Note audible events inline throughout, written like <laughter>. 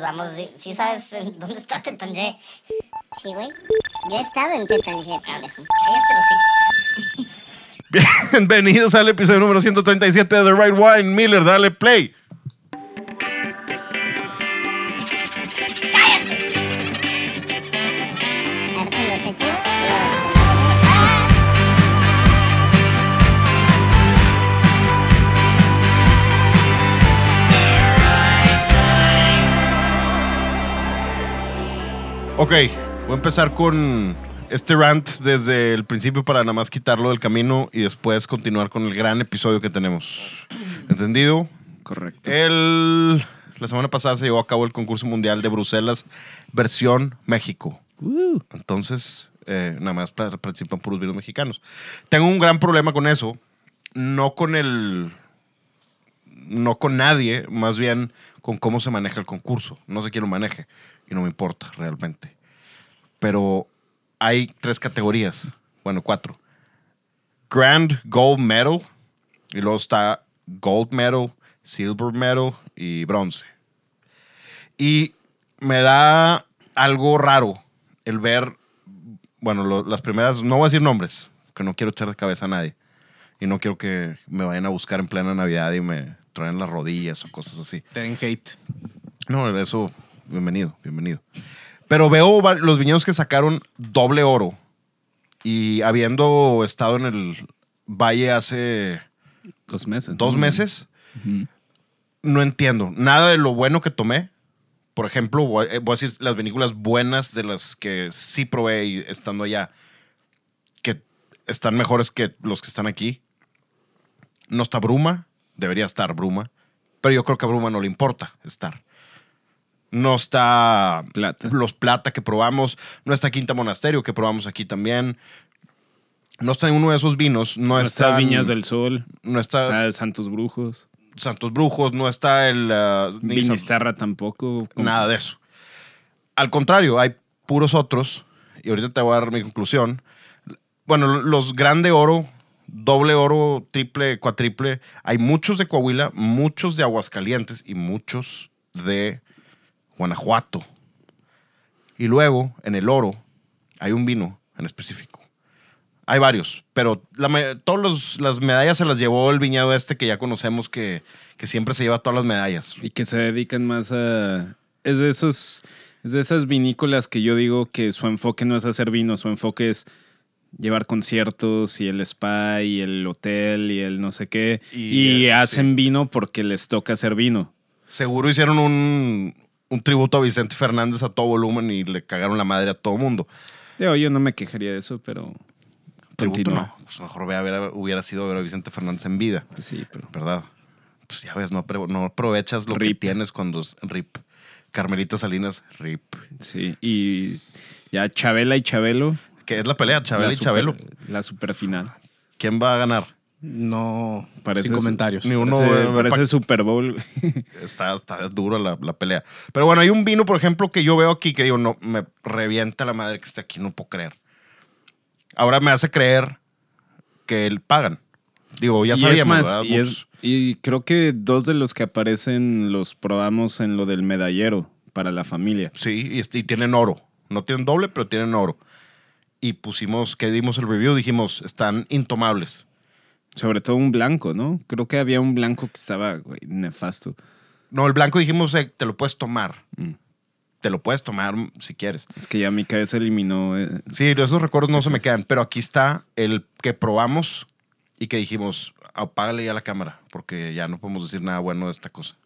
vamos. ¿Sí sabes dónde está Tetanje? Sí, güey. Yo he estado en Ah, pendejo. pues cállate los Bienvenidos al episodio número 137 de The Right Wine. Miller, dale play. Ok, voy a empezar con este rant desde el principio para nada más quitarlo del camino y después continuar con el gran episodio que tenemos. ¿Entendido? Correcto. El, la semana pasada se llevó a cabo el concurso mundial de Bruselas versión México. Uh, Entonces, eh, nada más pa- participan puros vinos mexicanos. Tengo un gran problema con eso. No con el. No con nadie, más bien con cómo se maneja el concurso. No sé quién lo maneje y no me importa realmente. Pero hay tres categorías. Bueno, cuatro. Grand Gold Medal. Y luego está Gold Medal, Silver Medal y Bronce. Y me da algo raro el ver, bueno, lo- las primeras, no voy a decir nombres, que no quiero echar de cabeza a nadie. Y no quiero que me vayan a buscar en plena Navidad y me traen las rodillas o cosas así. te den hate. No, eso, bienvenido, bienvenido. Pero veo los viñedos que sacaron doble oro. Y habiendo estado en el valle hace Dos meses. dos ¿no? meses, no entiendo. Nada de lo bueno que tomé. Por ejemplo, voy, eh, voy a decir las vinícolas buenas de las que sí probé y estando allá, que están mejores que los que están aquí. No está Bruma, debería estar Bruma, pero yo creo que a Bruma no le importa estar. No está Plata. los Plata que probamos, no está Quinta Monasterio que probamos aquí también. No está en uno de esos vinos, no, No está está Viñas del Sol. no está Ah, Santos Brujos. Santos Brujos, no está el uh, San- tampoco. nada de eso. Al contrario, hay puros otros, y ahorita te voy a dar mi conclusión. Bueno, los grande oro, doble oro, triple, cuatriple, hay muchos de Coahuila, muchos de Aguascalientes y muchos de Guanajuato. Y luego, en el oro, hay un vino en específico. Hay varios, pero la todas las medallas se las llevó el viñedo este que ya conocemos que, que siempre se lleva todas las medallas. Y que se dedican más a. Es de esos. Es de esas vinícolas que yo digo que su enfoque no es hacer vino, su enfoque es llevar conciertos y el spa y el hotel y el no sé qué. Y, Y, hacen vino porque les toca hacer vino. Seguro hicieron un, un tributo a Vicente Fernández a todo volumen y le cagaron la madre a todo mundo. Digo, yo no me quejaría de eso, pero. Tributo Continúa. no. Pues mejor ve a ver- hubiera sido ver a Vicente Fernández en vida, Pues sí, pero. ¿verdad? Pues ya ves, no, aprovechas lo que tienes cuando es RIP. Carmelita Salinas, RIP. Sí. Y ya Chabela y Chabelo. ¿Qué es la pelea? Chabelo la y super- Chabelo. La superfinal. ¿Quién va a ganar? No, Parece sin comentarios. Ni uno. Parece, eh, parece pa- Super Bowl. <laughs> está, está duro la, la pelea. Pero bueno, hay un vino, por ejemplo, que yo veo aquí que digo, no, me revienta la madre que esté aquí, no puedo creer. Ahora me hace creer que él pagan. Digo, ya y sabíamos, es más, ¿verdad? y, es- Muchos. y creo que dos de los que aparecen los probamos en lo del medallero para la familia. Sí, y, este- y tienen oro. No tienen doble, pero tienen oro. Y pusimos, que dimos el review, dijimos, están intomables. Sobre todo un blanco, ¿no? Creo que había un blanco que estaba güey, nefasto. No, el blanco dijimos, eh, te lo puedes tomar. Mm. Te lo puedes tomar si quieres. Es que ya mi cabeza eliminó. eh, Sí, esos recuerdos no se me quedan, pero aquí está el que probamos y que dijimos, apágale ya la cámara, porque ya no podemos decir nada bueno de esta cosa.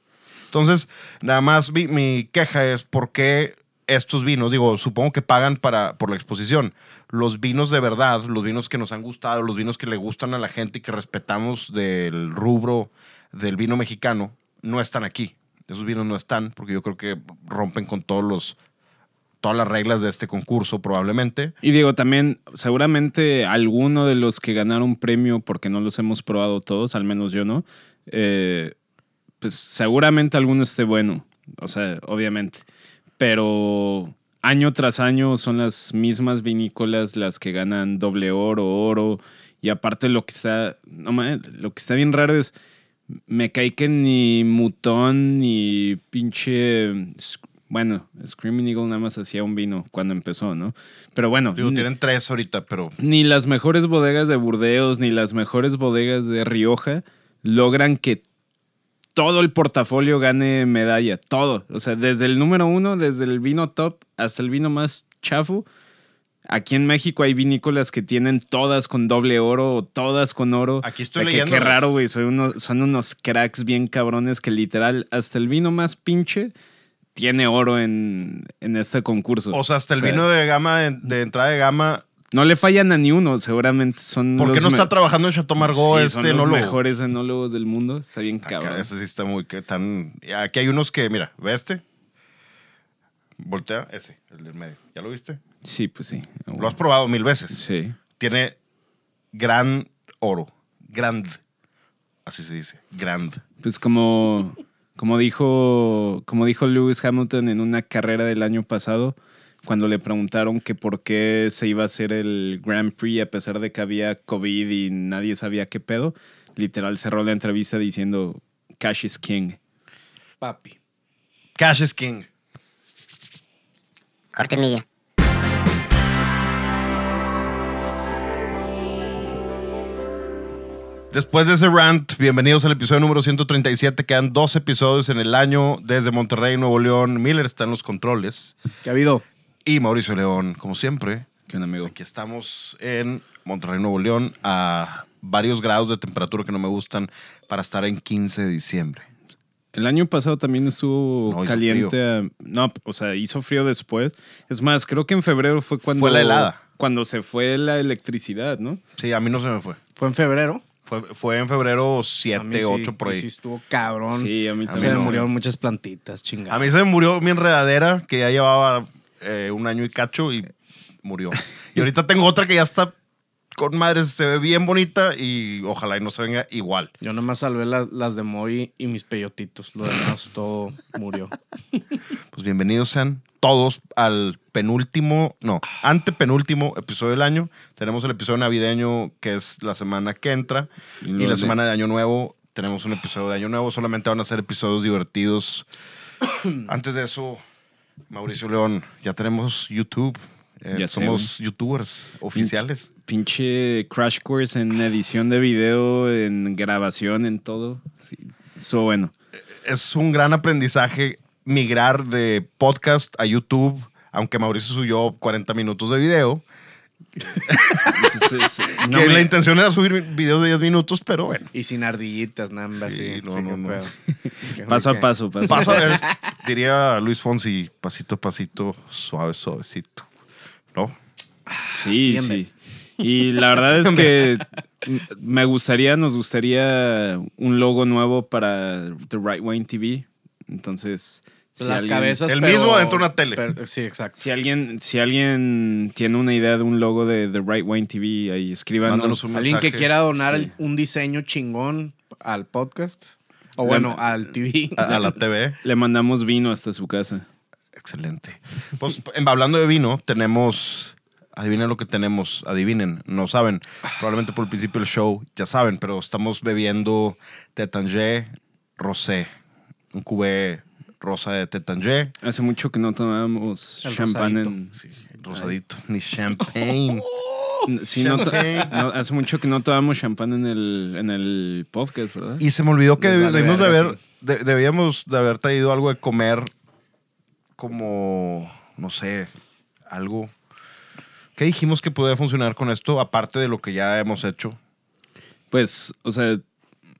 Entonces, nada más mi, mi queja es por qué estos vinos, digo, supongo que pagan para, por la exposición. Los vinos de verdad, los vinos que nos han gustado, los vinos que le gustan a la gente y que respetamos del rubro del vino mexicano, no están aquí. Esos vinos no están porque yo creo que rompen con todos los, todas las reglas de este concurso probablemente. Y digo, también, seguramente alguno de los que ganaron premio, porque no los hemos probado todos, al menos yo no, eh, pues seguramente alguno esté bueno. O sea, obviamente. Pero año tras año son las mismas vinícolas las que ganan doble oro, oro. Y aparte lo que está, no mames, lo que está bien raro es, me cae que ni Mutón ni pinche, Bueno, Screaming Eagle nada más hacía un vino cuando empezó, ¿no? Pero bueno, Digo, tienen tres ahorita, pero ni las mejores bodegas de Burdeos ni las mejores bodegas de Rioja logran que todo el portafolio gane medalla. Todo. O sea, desde el número uno, desde el vino top hasta el vino más chafo. Aquí en México hay vinícolas que tienen todas con doble oro o todas con oro. Aquí estoy De que, leyendo Qué raro, güey. Son unos, son unos cracks bien cabrones que literal hasta el vino más pinche tiene oro en, en este concurso. O sea, hasta el O sea, vino de gama, de, de entrada de gama. No le fallan a ni uno, seguramente son ¿Por qué no está trabajando en Chateau Margaux Sí, este son los enólogo? mejores enólogos del mundo. Está bien Acá, cabrón. ese sí está muy que tan. Aquí hay unos que, mira, ve este. Voltea ese, el del medio. ¿Ya lo viste? Sí, pues sí. Lo has probado mil veces. Sí. Tiene gran oro. Grand. Así se dice. Grand. Pues como, como dijo, como dijo Lewis Hamilton en una carrera del año pasado, cuando le preguntaron que por qué se iba a hacer el Grand Prix a pesar de que había COVID y nadie sabía qué pedo, literal cerró la entrevista diciendo Cash is King. Papi. Cash is King. Cortinilla. Después de ese rant, bienvenidos al episodio número 137. Quedan dos episodios en el año desde Monterrey, Nuevo León. Miller está en los controles. ¿Qué ha habido? Y Mauricio León, como siempre. ¿Qué onda, amigo? Aquí estamos en Monterrey, Nuevo León, a varios grados de temperatura que no me gustan para estar en 15 de diciembre. El año pasado también estuvo No, caliente. a- no, o sea, hizo frío después. Es más, creo que en febrero fue cuando. Fue la helada. Cuando se fue la electricidad, ¿no? Sí, a mí no se me fue. Fue en febrero. Fue, fue en febrero A 7, mí sí, 8 por ahí. Sí, estuvo cabrón. Sí, a mí A mí Se también. me no. murieron muchas plantitas, chingada. A mí se me murió mi enredadera, que ya llevaba eh, un año y cacho y murió. <laughs> Y ahorita tengo otra que ya está con madres, se ve bien bonita y ojalá y no se venga igual. Yo nomás salvé las, las de Moy y mis peyotitos. Lo demás todo murió. <laughs> Pues bienvenidos sean todos al penúltimo, no, antepenúltimo episodio del año. Tenemos el episodio navideño que es la semana que entra Y y la semana de Año Nuevo tenemos un episodio de Año Nuevo. Solamente van a ser episodios divertidos. <coughs> Antes de eso, Mauricio León, ya tenemos YouTube. Eh, Ya sé, somos youtubers oficiales. Pinche crash course en edición de video, en grabación, en todo. Sí, bueno. Es un gran aprendizaje migrar de podcast a YouTube, aunque Mauricio subió 40 minutos de video. Entonces, <laughs> no que me- la intención era subir videos de 10 minutos, pero bueno. Y sin ardillitas, nada más Sí, así. no, sí, no, no. <laughs> paso a paso, paso. Paso a ver, diría Luis Fonsi, pasito a pasito, suave, suavecito. ¿No? Sí, Bien, sí. Y la <laughs> verdad es que me gustaría, nos gustaría un logo nuevo para The Right Wine TV. Entonces, si Las alguien- cabezas. El pero- mismo dentro de una tele. pero- sí, exacto. Si alguien, si alguien tiene una idea de un logo de The Right Wine TV, ahí escríbanos. Un Alguien que quiera donar Sí. el- un diseño chingón al podcast. O bueno, al TV. A, a la TV. Le mandamos vino hasta su casa. Excelente. Pues en- hablando de vino, tenemos. Adivinen lo que tenemos. Adivinen. No saben. Probablemente por el principio del show ya saben, pero estamos bebiendo Tétanger Rosé. Un cubé rosa de Tétanger. Hace mucho que no tomábamos champán rosadito. en. Sí, rosadito. <laughs> Ni champagne. <laughs> Sí, no hace mucho que no tomamos champán en el, en el podcast, ¿verdad? Y se me olvidó que vale debíamos de, haber, de- debíamos de haber traído algo de comer como, no sé, algo. ¿Qué dijimos que podía funcionar con esto, aparte de lo que ya hemos hecho? Pues, o sea,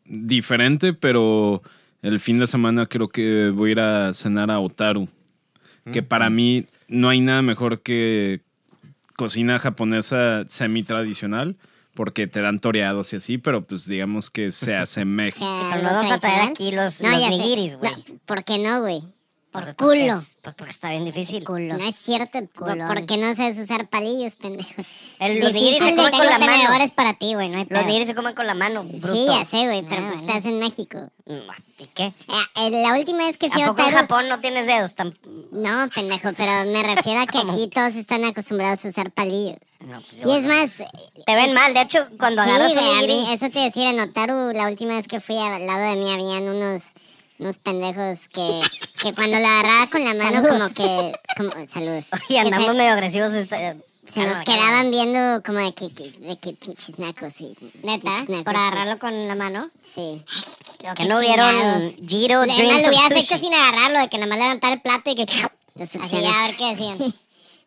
diferente, pero el fin de semana creo que voy a ir a cenar a Otaru. Que para mí no hay nada mejor que cocina japonesa semi-tradicional, porque te dan toreados y así, pero pues digamos que se <laughs> asemeja. pero no vamos a traer aquí los- nigiris, güey. No, ¿Por qué no, güey? Por Porque- culo. es- pues porque está bien difícil. No es cierto, por, Culón. ¿por qué no sabes usar palillos, pendejo? <laughs> El- los Difícil nigiris se de comen con la mano. tenedores para ti, güey, no hay Los nigiris se comen con la mano, bruto. Sí, ya sé, güey, pero pues estás en México. Mm, ¿Y qué? Eh, eh, la última vez que fui ¿A a poco en Otaru... Japón no tienes dedos? Tan... No, pendejo, pero me refiero a que <laughs> aquí todos están acostumbrados a usar palillos. No, pues, Y es más... Te ven mal. De hecho, cuando sí, agarras un nigiri... eso te iba a decir en Otaru, la última vez que fui al lado de mí habían unos Unos pendejos que, que cuando la agarraba con la mano Saludos. como que... Como, saludos. <laughs> Y andamos medio agresivos. esta- Se nos Ah, quedaban viendo como de que, que- de que pinches nacos y... Neta, pinches nacos, por agarrarlo con la mano. Sí. Que no hubieron Giro, Además Dreams lo of hubieras Sushi. hecho sin agarrarlo, de que nada más levantar el plato y que... Lo Así succioné. a ver qué decían. <laughs>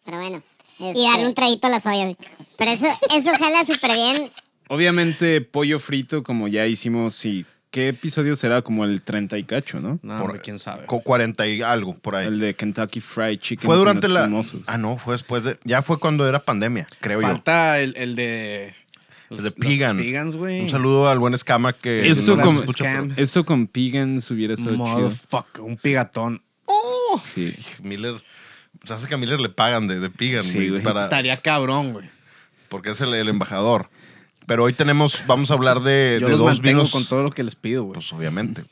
Pero bueno. Y este, darle un traguito a las ollas. Pero eso, eso jala súper bien. Obviamente, pollo frito, como ya hicimos, y ¿qué episodio será? Como el 30 y cacho, ¿no? No, Por- hombre, quién sabe. Co- 40 y algo por ahí. El de Kentucky Fried Chicken. Fue con durante la. Ah, no, fue después de. Ya fue cuando era pandemia, creo Falta el, el de. yo. El de los Pigan. Pigans, güey. Un saludo al buen escama que. Eso no como- escucha, Scam. pero- Eso con Pigans hubiera estado. Motherfucker, un pigatón. Sí. Miller. Se hace que a Miller le pagan de, de Pigan, Sí, güey, güey. para- Estaría cabrón, güey. porque es el, el embajador. Pero hoy tenemos, vamos a hablar de, Yo de los dos mantengo vinos. con todo lo que les pido, güey. Pues obviamente.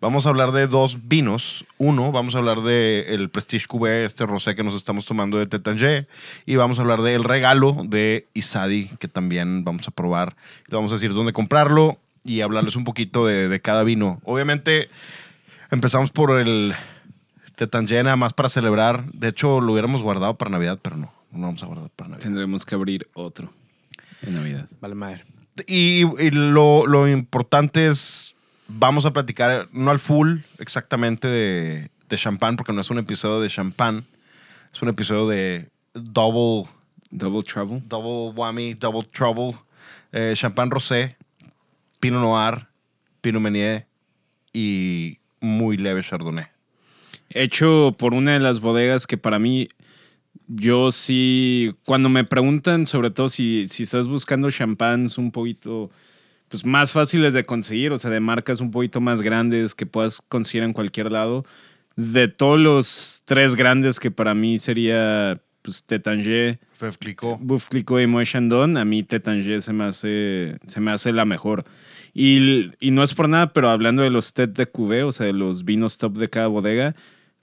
Vamos a hablar de dos vinos. Uno, vamos a hablar de el Prestige Cuvée, este rosé que nos estamos tomando de Tetangé. Y vamos a hablar del regalo de Isadi, que también vamos a probar. Le vamos a decir dónde comprarlo y hablarles un poquito de, de cada vino. Obviamente, empezamos por el Tetangé nada más para celebrar. De hecho, lo hubiéramos guardado para Navidad, pero no. No vamos a guardar para Navidad. Tendremos que abrir otro en Navidad. Vale, madre. Y, y lo, lo importante es, vamos a platicar, no al full exactamente de, de champán, porque no es un episodio de champán, es un episodio de double, Double Trouble. double whammy, double trouble, eh, champán rosé, pinot noir, pinot meunier y muy leve chardonnay. Hecho por una de las bodegas que para mí, yo sí, cuando me preguntan, sobre todo si, si estás buscando champáns un poquito pues, más fáciles de conseguir, o sea, de marcas un poquito más grandes que puedas conseguir en cualquier lado, de todos los tres grandes que para mí sería pues, Clicquot. Buff Clicquot y Moët Chandon, a mí Tétanger se me hace, se me hace la mejor. Y, y no es por nada, pero hablando de los TET de Cuvée, o sea, de los vinos top de cada bodega,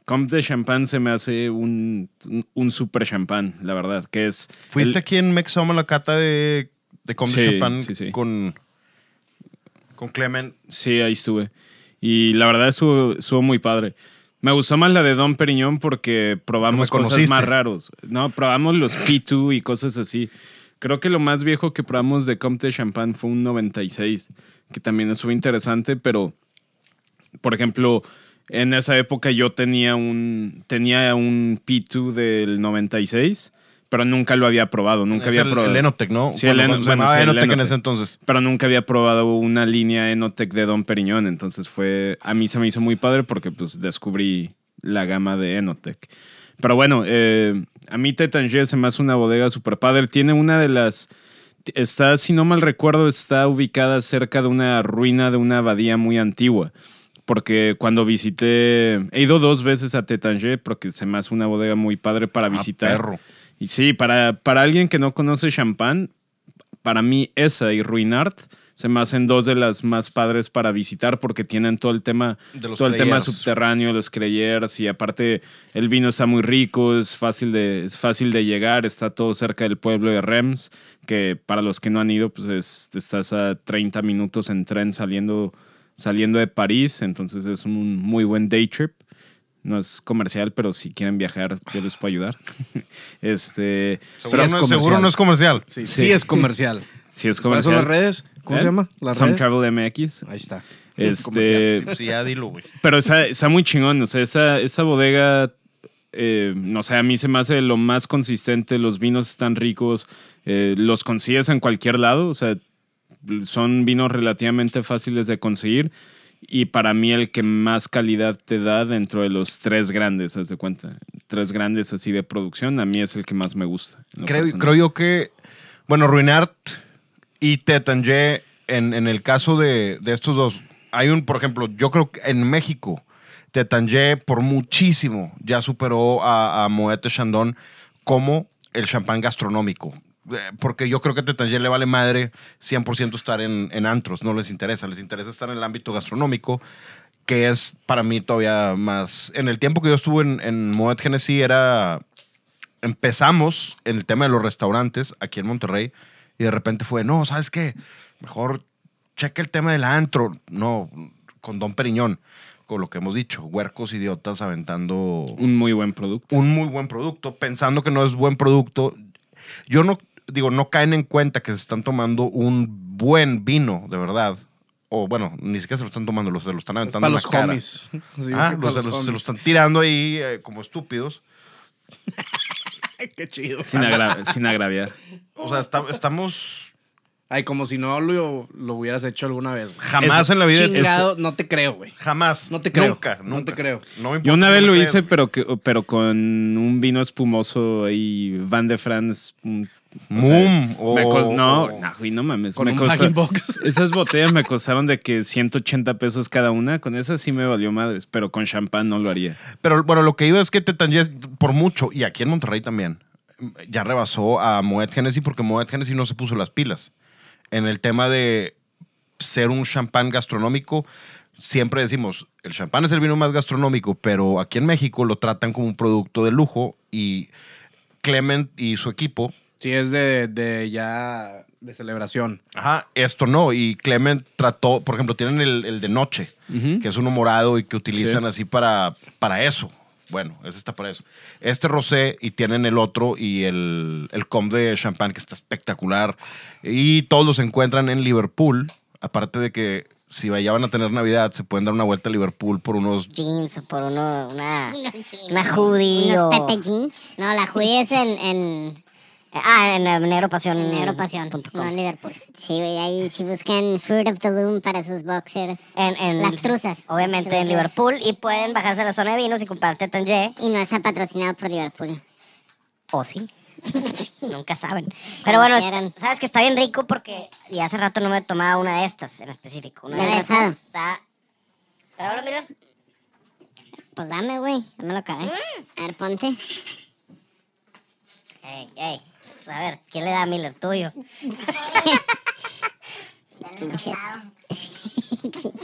Comte de Champagne se me hace un, un, un super champán, la verdad, que es... ¿Fuiste el- aquí en Mexoma la cata de, de Comte Sí, Champán sí, sí. con, con Clement? Sí, ahí estuve. Y la verdad estuvo, estuvo muy padre. Me gustó más la de Don Periñón porque probamos ¿Tú me cosas más raros. No, probamos los P2 y cosas así. Creo que lo más viejo que probamos de Comte de Champagne fue un 96, que también estuvo interesante, pero, por ejemplo, en esa época yo tenía un, tenía un P2 del 96, pero nunca lo había probado. Nunca Es había el, probado. el Enotec, ¿no? Sí, el Bueno, Eno- se bueno, llamaba sí, el Enotec en ese entonces. pero nunca había probado una línea Enotec de Don Periñón, entonces fue, a mí se me hizo muy padre porque pues descubrí la gama de Enotec. Pero bueno, eh, a mí Tétanger se me hace una bodega super padre, tiene una de las, está, si no mal recuerdo, está ubicada cerca de una ruina de una abadía muy antigua. Porque cuando visité, he ido dos veces a Tétanger porque se me hace una bodega muy padre para Ah, visitar. perro. Y sí, para, para alguien que no conoce champán, para mí esa y Ruinart se me hacen dos de las más padres para visitar porque tienen todo el tema, De los todo el tema subterráneo, los creyers y aparte el vino está muy rico, es fácil de, es fácil de llegar, está todo cerca del pueblo de Rems, que para los que no han ido, pues es- estás a 30 minutos en tren saliendo, saliendo de París, entonces es un muy buen day trip. No es comercial, pero si quieren viajar, yo les puedo ayudar. <laughs> este, Seguro, es no, comercial. seguro no es comercial. Sí, Sí. sí es comercial. <laughs> si es ¿Cuáles son comercial. las redes? ¿Cómo ¿Eh? se llama? ¿Las Some redes? Travel MX. Ahí está. Este, Comercial. Sí, ya dilo, güey. pero está, está muy chingón. O sea, esa, esa bodega, eh, no sé, a mí se me hace lo más consistente. Los vinos están ricos. eh, los consigues en cualquier lado. O sea, son vinos relativamente fáciles de conseguir. Y para mí el que más calidad te da dentro de los tres grandes, haz de cuenta. Tres grandes así de producción, a mí es el que más me gusta. Creo, creo yo que, bueno, Ruinart y Tetangé, en, en el caso de, de estos dos, hay un, por ejemplo, yo creo que en México, Tetangé por muchísimo ya superó a, a Moet Chandon como el champán gastronómico. Eh, Porque yo creo que a Tetangé le vale madre 100% estar en, en antros, no les interesa, les interesa estar en el ámbito gastronómico, que es para mí todavía más... En el tiempo que yo estuve en, en Moet Genesee era empezamos en el tema de los restaurantes aquí en Monterrey y de repente fue, no, ¿sabes qué? Mejor cheque el tema del antro. No, con Don Periñón. con lo que hemos dicho, huercos idiotas aventando Un muy buen producto. un muy buen producto, pensando que no es buen producto. Yo no, digo, no caen en cuenta que se están tomando un buen vino, de verdad. O bueno, ni siquiera se lo están tomando, se lo están Es aventando para en los cara. homies. <laughs> Sí, Ah, para los- los se, lo están tirando ahí eh, como estúpidos. <laughs> Qué chido. Sin, agra- sin agraviar. O sea, está- estamos... Ay, como si no lo, lo hubieras hecho alguna vez. güey. Jamás Es en la vida... Chingado, no te creo, güey. Jamás. No te creo. Nunca, No te creo. No me importa Yo una vez no lo hice, pero, que, pero con un vino espumoso ahí, Van de France. un- o sea, Mum, o- me cos- no, no, güey, no mames. Con me un costó- bag in box. <laughs> esas botellas me costaron de que 180 pesos cada una. Con esas sí me valió madres, pero con champán no lo haría. Pero bueno, lo que iba es que Tetangés, por mucho, y aquí en Monterrey también, ya rebasó a Moet Genesis porque Moet Genesis no se puso las pilas. En el tema de ser un champán gastronómico, siempre decimos, el champán es el vino más gastronómico, pero aquí en México lo tratan como un producto de lujo y Clement y su equipo Sí, es de, de ya de celebración. Ajá, esto no. Y Clement trató, por ejemplo, tienen el, el de noche, Ujú. que es uno morado y que utilizan Sí. así para, para eso. Bueno, ese está para eso. Este rosé y tienen el otro y el, el com de champán que está espectacular. Y todos los encuentran en Liverpool. Aparte de que si ya van a tener Navidad, se pueden dar una vuelta a Liverpool por unos... Jeans o por uno, una, <laughs> una hoodie. Unos o- Pepe Jeans. No, la hoodie es en, en ah, en. En Europasión. com. No, en Liverpool. Sí, güey, ahí si buscan Fruit of the Loom para sus boxers. En, en- Las truzas. Obviamente en. Liverpool. Y pueden bajarse a la zona de vinos y comprar Tetangé. Y no está patrocinado por Liverpool. O sí. <laughs> Nunca saben. Pero bueno, quieran. sabes que está bien rico porque y hace rato no me tomaba una de estas en específico. Una ¿Ya de la estas está. Pruébalo, mira. Pues dame, güey. No me lo acabé. A ver, ponte. Ey, ey. Pues a ver, ¿quién le da a Miller? Tuyo. <laughs>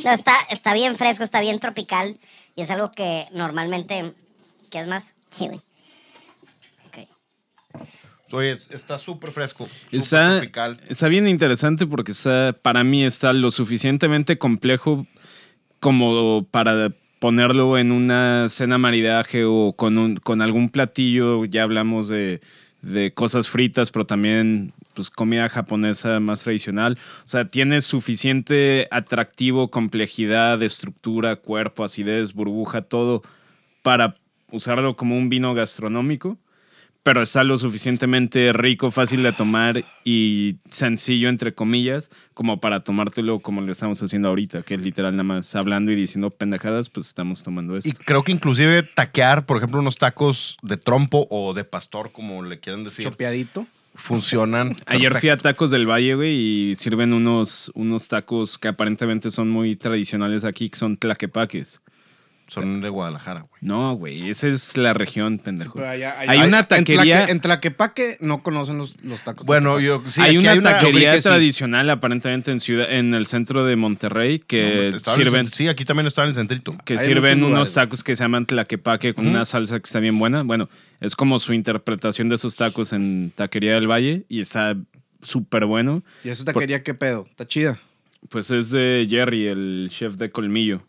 No, está, está bien fresco, está bien tropical. Y es algo que normalmente. ¿Quieres más? Sí, güey. Ok. Oye, está súper fresco. Está, tropical. está bien interesante porque está, para mí está lo suficientemente complejo como para ponerlo en una cena maridaje o con, un, con algún platillo. Ya hablamos de, de cosas fritas, pero también pues, comida japonesa más tradicional. O sea, tiene suficiente atractivo, complejidad, estructura, cuerpo, acidez, burbuja, todo para usarlo como un vino gastronómico pero está lo suficientemente rico, fácil de tomar y sencillo, entre comillas, como para tomártelo como lo estamos haciendo ahorita, que es literal nada más hablando y diciendo pendejadas, pues estamos tomando esto. Y creo que inclusive taquear, por ejemplo, unos tacos de trompo o de pastor, como le quieran decir, Chopeadito. funcionan. <laughs> Ayer fui a. Tacos del Valle, güey, y sirven unos, unos tacos que aparentemente son muy tradicionales aquí, que son tlaquepaques. Son de Guadalajara, güey. No, güey, esa es la región, pendejo. Pero allá- hay una en taquería... Tlaque- En Tlaquepaque no conocen los, los tacos. de Bueno, Tlaquepaque. yo sí, hay aquí una hay una- taquería que sí. tradicional aparentemente en ciudad en el centro de Monterrey que No, estaba en el sirven sí, aquí también estaba en el centrito. que Hay sirven muchos unos lugares. tacos que se llaman tlaquepaque con una salsa que está bien buena. Bueno, es como su interpretación de esos tacos en Taquería del Valle y está súper bueno. ¿Y esa taquería qué pedo? ¿Está chida? Pues es de Jerry, el chef de Colmillo.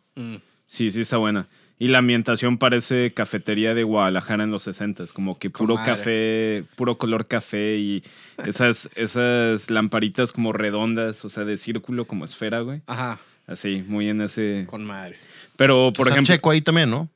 Sí, sí está buena. Y la ambientación parece cafetería de Guadalajara en los 60 como que puro café, puro color café y esas, esas lamparitas como redondas, o sea, de círculo como esfera, güey. Ajá, Así, muy en ese... con madre. Pero, por Está ejemplo... Checo ahí también, ¿no?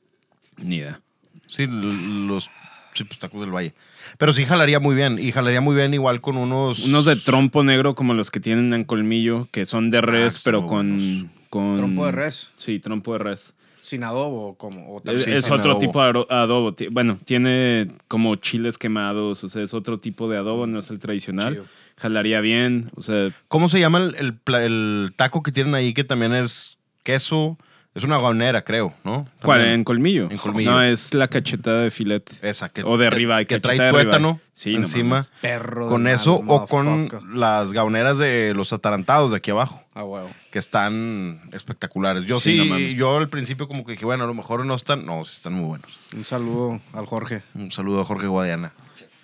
Ni idea. Sí, los sí, pues, tacos del Valle. Pero sí jalaría muy bien. Y jalaría muy bien igual con unos... Unos de trompo negro como los que tienen en colmillo, que son de res, están pero con, con... ¿Trompo de res? Sí, trompo de res. ¿Sin adobo o como? O Es, es otro adobo. tipo de adobo. Bueno, tiene como chiles quemados, o sea, es otro tipo de adobo, no es el tradicional. Chido. Jalaría bien, o sea, ¿Cómo se llama el, el taco que tienen ahí que también es queso? Es una gaonera, creo, ¿no? ¿cuál? ¿En colmillo? En colmillo. No, es la cachetada de filete. Esa, que, O de que- ribeye, que cacheta trae tuétano Sí, no encima. mames. Perro. con de eso o con las gaoneras de los atarantados de aquí abajo, Ah, huevo. que están espectaculares. Yo Sí, sí, no yo al principio como que dije, bueno, a lo mejor no están, no, sí están muy buenos. Un saludo al Jorge. Un saludo a Jorge Guadiana.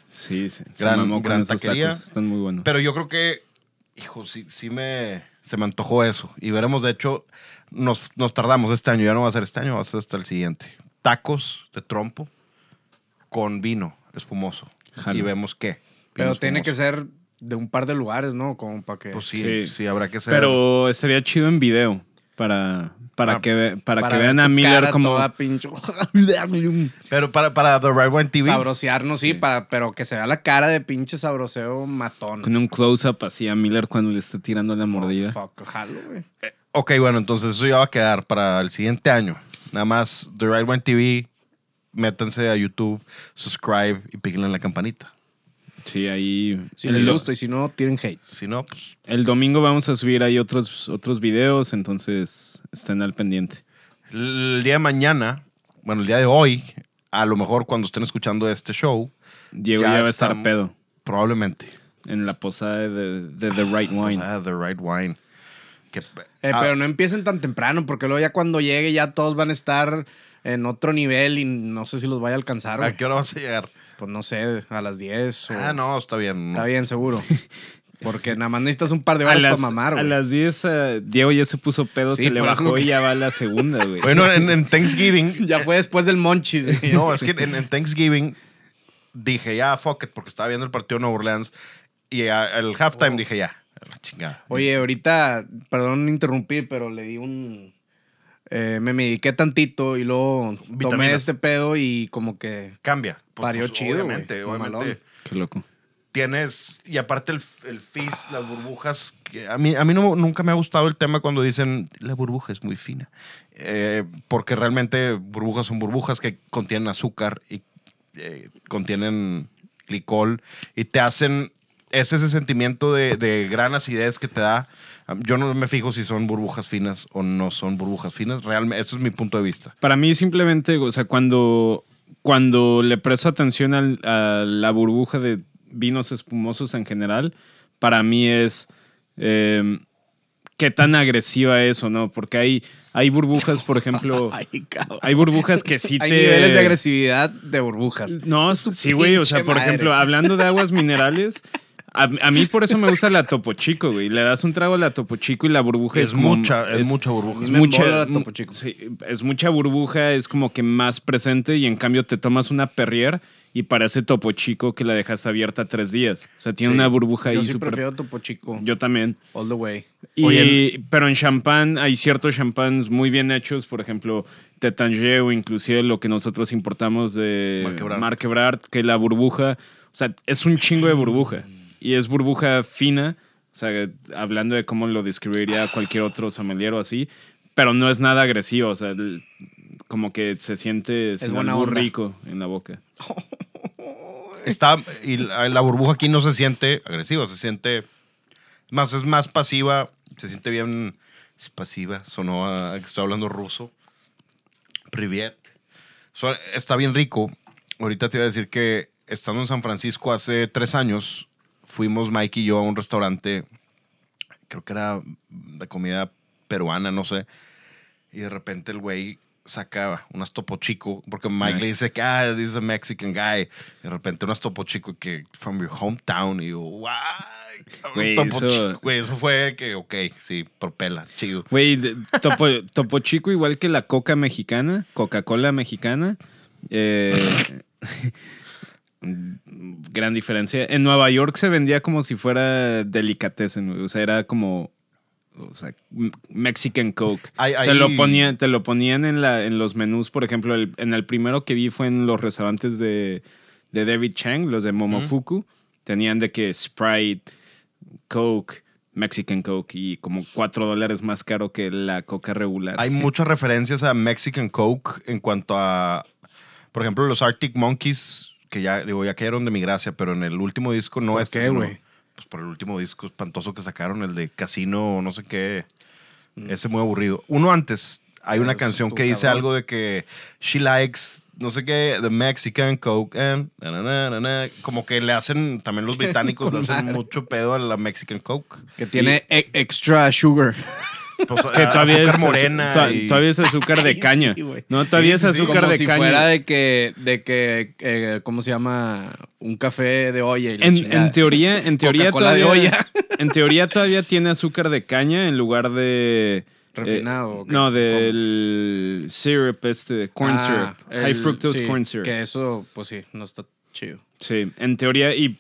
Sí, sí. Gran- taquería. tacos, están muy buenos. Pero yo creo que Hijo, sí, sí me, se me antojó eso. Y veremos, de hecho, nos, nos tardamos este año. Ya no va a ser este año, va a ser hasta el siguiente. Tacos de trompo con vino espumoso. Jalo. Y vemos qué. Pero tiene que ser de un par de lugares, ¿no? Como para que. Pues sí, Sí. sí, habrá que ser. Pero estaría chido en video para, para, Ah, que, para, que vean a Miller como... toda <laughs> Pero para, para The Right One TV. Sabrosearnos, sí, para, pero que se vea la cara de pinche sabroseo matón. Con un close-up así a Miller cuando le esté tirando la mordida. Oh, fuck, jalo, güey. Ok, bueno, entonces eso ya va a quedar para el siguiente año. Nada más The Right One TV. Métanse a YouTube, subscribe y píquenle en la campanita. Sí, ahí... Si les gusta y si no, tienen hate. Si no, pues el domingo vamos a subir ahí otros, otros videos, entonces estén al pendiente. el día de mañana, bueno, el día de hoy, a lo mejor cuando estén escuchando este show, Diego Ya ya, va a estar pedo probablemente. en la posada de, de The Right Wine. Ah, The Right Wine. Que, Eh, ah, Pero no empiecen tan temprano, porque luego ya cuando llegue ya todos van a estar en otro nivel y no sé si los vaya a alcanzar, ¿A qué hora vas a llegar? Pues no sé, a las 10 o... Ah, no, está bien. Está bien, seguro. <laughs> Porque nada más necesitas un par de A horas las, para mamar, a güey. las 10 eh, Diego ya se puso pedo, Sí, se le bajó y ya va a la segunda, <laughs> güey. Bueno, en, en Thanksgiving. <laughs> Ya fue después del Monchis. güey. No, es que en, en Thanksgiving dije ya, fuck it, porque estaba viendo el partido de Nueva Orleans. Y a- el halftime dije ya, a la chingada. Oye, ahorita, perdón interrumpir, pero le di un... eh, me mediqué tantito y luego tomé Vitaminas. este pedo y como que... Cambia. Pues, Parió pues, chido, güey, Obviamente, mamalón. obviamente. Qué loco. Tienes, y aparte el, el fizz, las burbujas, que a mí, a mí no, nunca me ha gustado el tema cuando dicen la burbuja es muy fina. Eh, porque realmente burbujas son burbujas que contienen azúcar y eh, contienen glicol y te hacen, es ese sentimiento de, de gran acidez que te da. Yo no me fijo si son burbujas finas o no son burbujas finas. Realmente, eso es mi punto de vista. Para mí simplemente, o sea, cuando, cuando le presto atención al- a la burbuja de vinos espumosos en general, para mí es eh, qué tan agresiva es o no, porque hay, hay burbujas, por ejemplo, <laughs> Ay, cabrón. hay burbujas que sí <laughs> Hay te... niveles de agresividad de burbujas. No, sí, güey. O sea, por madre. ejemplo, hablando de aguas minerales, <laughs> a, a mí por eso me gusta la Topo Chico, güey. Le das un trago a la Topo Chico y la burbuja es, Es como- mucha, es mucha burbuja. Es mucha, la Topo Chico. sí, es mucha burbuja, es como que más presente y en cambio te tomas una Perrier y parece Topo Chico que la dejas abierta tres días. O sea, tiene Sí. una burbuja ahí Yo sí prefiero Topo Chico. Yo también. All the way. Y, Oye, pero en champán hay ciertos champáns muy bien hechos, por ejemplo, Tétanger o inclusive lo que nosotros importamos de Marc Ebrard. Marc Ebrard, que la burbuja, o sea, es un chingo de burbuja y es burbuja fina, o sea, hablando de cómo lo describiría cualquier otro sommelier o así, pero no es nada agresivo, o sea, el- como que se siente onda. rico en la boca. <laughs> Está, y la, la burbuja aquí no se siente agresiva, se siente más, es más pasiva, se siente bien es pasiva, sonó a que estoy hablando ruso. Privet. So- está bien rico. Ahorita te iba a decir que estando en San Francisco hace tres años, fuimos Mike y yo a un restaurante, creo que era de comida peruana, no sé, y de repente el güey saca unas topo chico, porque Mike Nice. le dice que, ah, this is a Mexican guy. Y de repente unas topo chico que, from your hometown. Y yo, guay. Güey, eso- Chico". Güey, eso fue que, ok, sí, propela, chido. Güey, topo, Topo Chico, igual que la Coca mexicana, Coca-Cola mexicana. eh, <laughs> gran diferencia. En Nueva York se vendía como si fuera delicatessen, o sea, era como o sea, m- Mexican Coke. Te, lo ponían, te lo ponían en, la, en los menús, por ejemplo, el- en el primero que vi fue en los restaurantes de, de David Chang, los de Momofuku. Tenían de que Sprite, Coke, Mexican Coke y como cuatro dólares más caro que la coca regular. Hay <laughs> muchas referencias a Mexican Coke en cuanto a, por ejemplo, los Arctic Monkeys, que ya, digo, ya cayeron de mi gracia, pero en el último disco no ¿Por este, güey? Pues por el último disco espantoso que sacaron, el de Casino, no sé qué. Mm. Ese muy aburrido. Uno antes, hay una Pero canción estuvo que dice cabrón. algo de que she likes, no sé qué, the Mexican Coke. and na, na, na. Como que le hacen, también los <laughs> británicos le hacen mucho pedo a la Mexican Coke. Que tiene e- extra sugar. Pues, Es que todavía azúcar es, morena. to- y- todavía es azúcar de Ay, <laughs> caña. sí, no, todavía Sí, es sí. azúcar Como de si caña. fuera de que, de que eh, ¿cómo se llama? Un café de olla. y la En, en teoría, <laughs> en teoría Coca-Cola de todavía, olla. <laughs> en teoría todavía tiene azúcar de caña en lugar de... ¿Refinado eh, o qué? no, del syrup, este, corn Ah, syrup. High el- fructose sí, corn syrup. Que eso, pues sí, no está chido. Sí, en teoría y,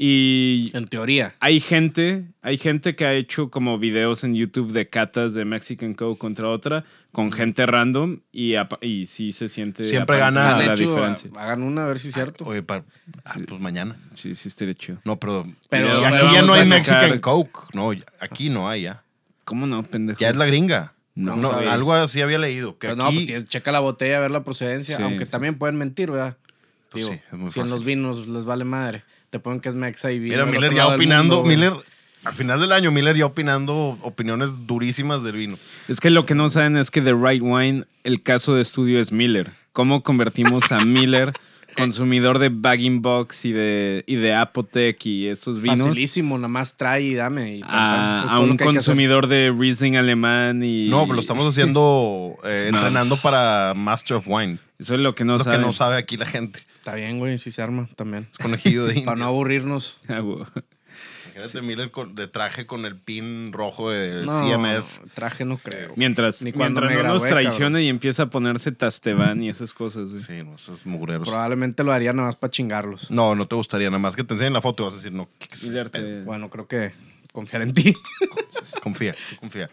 y En teoría. hay gente, hay gente que ha hecho como videos en YouTube de catas de Mexican Coke contra otra con gente random y, y sí se siente Siempre gana- la hecho, diferencia. hagan una a ver si es cierto. Oye, pa- ah, pues mañana. Sí, sí estaría chido. No, pero, Pero- y pero aquí ya no hay Mexican Coke. No, aquí no hay ya. ¿Cómo no, pendejo? Ya es la gringa. No, No, algo así había leído. Que Pero no, aquí, pues tiene- checa la botella a ver la procedencia, Sí, aunque sí, también sí. pueden mentir, ¿verdad? Pues Digo, sí, es muy si en los vinos les vale madre, te ponen que es mexa y vino. Mira, Miller ya opinando. mundo. Miller, al final del año, Miller ya opinando opiniones durísimas del vino. Es que lo que no saben es que The Right Wine, el caso de estudio es Miller. ¿Cómo convertimos a <laughs> Miller, consumidor de Bagging Box y de, y de Apotec y esos vinos, Facilísimo, nada más trae y dame. Y tan, tan. a, a un consumidor de Riesling alemán? Y, No, pero lo estamos <laughs> haciendo, eh, entrenando para Master of Wine. Eso es lo que no es lo saben. que no sabe aquí la gente. Está bien, güey, sí se arma también. Es conejillo de <laughs> Para no aburrirnos. Miller con- de traje con el pin rojo de No, CMS. traje no creo. Mientras, Ni cuando mientras me no nos traicione y empieza a ponerse Tasteban y esas cosas, güey. Sí, no, esos mugreros. Probablemente lo haría nada más para chingarlos. No, no te gustaría nada más que te enseñen la foto y vas a decir, no, ¿qué- qué- Miller te- pedo? Bueno, creo que confiar en ti. <laughs> confía, confía.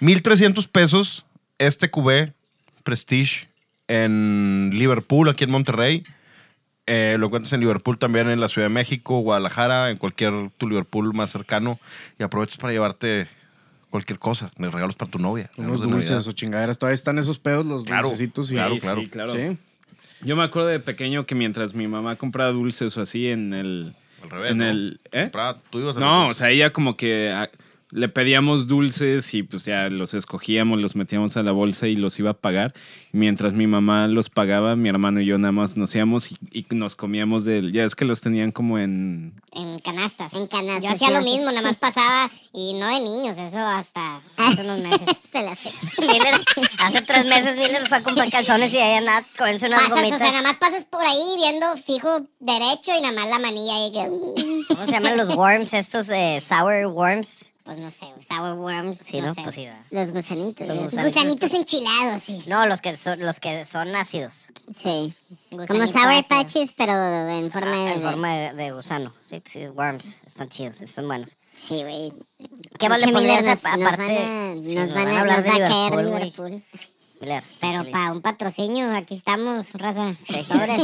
1300 pesos este QB Prestige en Liverpool, aquí en Monterrey. Eh, lo encuentras en Liverpool también, en la Ciudad de México, Guadalajara, en cualquier tu Liverpool más cercano. Y aprovechas para llevarte cualquier cosa, me regalos para tu novia. Unos dulces Navidad. o chingaderas. Todavía están esos pedos, los Claro, dulcecitos. Y... claro, Sí, claro. sí, claro. Sí. Yo me acuerdo de pequeño que mientras mi mamá compraba dulces o así en el... Al revés, en ¿no? el ¿eh? Compraba- tú ibas a No, o sea, ella como que ah, le pedíamos dulces y pues ya los escogíamos, los metíamos a la bolsa y los iba a pagar. Mientras mi mamá los pagaba, mi hermano y yo nada más nos íbamos y, y nos comíamos del... Ya es que los tenían como en... En canastas. En canastas, Yo hacía lo mismo, nada más pasaba, y no de niños, eso hasta hace unos <laughs> meses. Hasta la fecha. Miller, hace tres meses Miller fue a comprar calzones y ahí andaba comerse unas Pasas, o gomitas. sea, nada más pasas por ahí viendo fijo derecho y nada más la manilla ahí que... mm, ¿Cómo se llaman los worms estos? eh, sour worms. Pues no sé, sour worms, Sí, no, ¿no? sé. Pues sí. Los gusanitos. Los gusanitos. gusanitos enchilados, sí. No, los que son, los que son ácidos. Sí. Como sour ácido. patches, pero en forma Ah, de... en forma de, de gusano. Sí, pues sí, worms. Están chidos, son buenos. Sí, güey. ¿Qué más le Pinche pondrías Miller, nos- aparte? van a- Sí, nos van a a hablar nos de va a caer Liverpool. Liverpool. Miller, Pero para un patrocinio, aquí estamos, raza. <laughs> Sí. Sobres.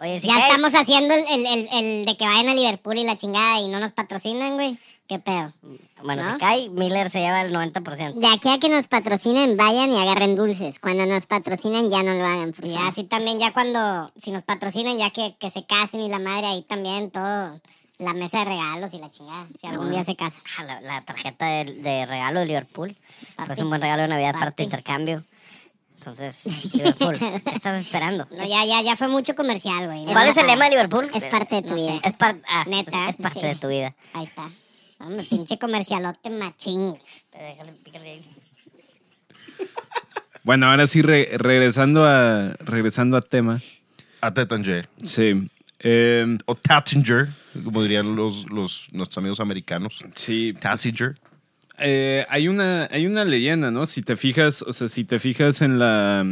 Oye, si ya estamos haciendo el, el, el de que vayan a Liverpool y la chingada y no nos patrocinan, güey. ¿Qué pedo? Bueno, ¿no? si cae, Miller se lleva el 90%. De aquí a que nos patrocinen, vayan y agarren dulces. Cuando nos patrocinan, ya no lo hagan. Y así también, ya cuando, si nos patrocinan, ya que, que se casen y la madre, ahí también todo, la mesa de regalos y la chingada. Si algún día se casa. Ah, la, la tarjeta de, de regalo de Liverpool. Pues un buen regalo de Navidad para tu Papi. intercambio. Entonces, <laughs> Liverpool, ¿qué estás esperando? No, ya, ya, ya fue mucho comercial, güey. ¿Cuál es el lema de Liverpool? Es parte de tu No sé, vida. Es, par- ah, Neta, es, es parte sí. de tu vida. Ahí está. Hombre, pinche comercialote machín. güey. Déjale, pícale ahí. Bueno, ahora sí, re- regresando, a, regresando a tema. A Tettinger. Sí. Eh, O Tattinger, como dirían los, los, nuestros amigos americanos. sí. Tattinger. Eh, hay, una, hay una leyenda, ¿no? Si te fijas, o sea, si te fijas en la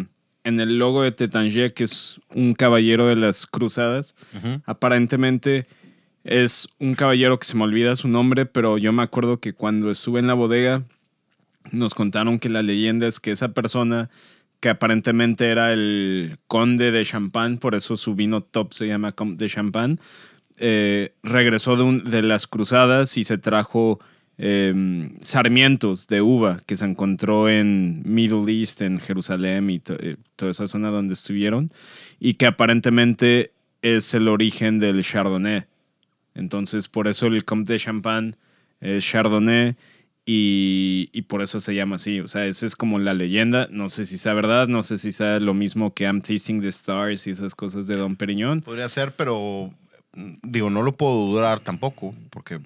en el logo de Tétanger, que es un caballero de las cruzadas, aparentemente es un caballero que se me olvida su nombre, pero yo me acuerdo que cuando estuve en la bodega nos contaron que la leyenda es que esa persona que aparentemente era el conde de Champagne, por eso su vino top se llama de Champagne, eh, regresó de, un- de las cruzadas y se trajo eh, sarmientos de uva que se encontró en Middle East, en Jerusalén y eh, toda esa zona donde estuvieron, y que aparentemente es el origen del Chardonnay. Entonces, por eso el Comte de Champagne es Chardonnay y, y por eso se llama así. O sea, esa es como la leyenda. No sé si sea verdad, no sé si sea lo mismo que I'm Tasting the Stars y esas cosas de Don Periñón. Podría ser, pero mm, digo, no lo puedo dudar tampoco, porque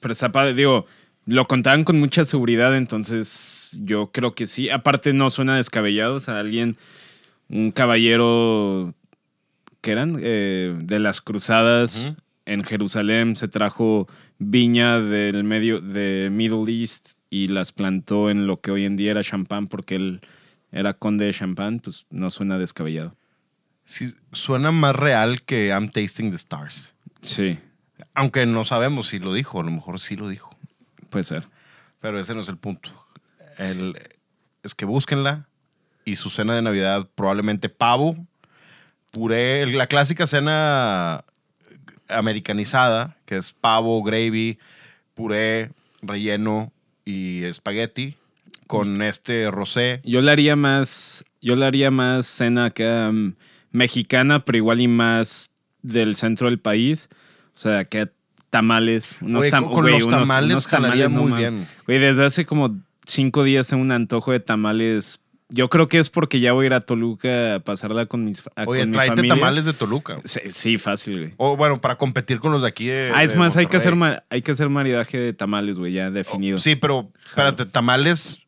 Pero está padre, digo, lo contaban con mucha seguridad, entonces yo creo que sí. Aparte, no suena descabellado. O sea, alguien, un caballero, ¿qué eran? Eh, de las cruzadas en Jerusalén, se trajo viña del medio de Middle East y las plantó en lo que hoy en día era champán porque él era conde de champán, pues no suena descabellado. Sí, suena más real que I'm Tasting the Stars. Sí, Aunque no sabemos si lo dijo, a lo mejor sí lo dijo. puede ser. Pero ese no es el punto. El- es que búsquenla y su cena de Navidad probablemente pavo, puré, la clásica cena americanizada, que es pavo, gravy, puré, relleno y espagueti con este rosé. Yo le haría más, yo le haría más cena acá mm, mexicana, pero igual y más del centro del país. O sea, que tamales, unos, Güey, tam- con- los unos- tamales unos no muy mames. bien. Güey, desde hace como cinco días tengo un antojo de tamales. Yo creo que es porque ya voy a ir a Toluca a pasarla con mis a- Oye, con mi tráete familia. tamales de Toluca. Sí, sí, fácil, güey. O bueno, para competir con los de aquí de. Ah, es de más, hay que, hacer Monterrey. ma- hay que hacer maridaje de tamales, güey, ya definido. Sí, pero espérate, tamales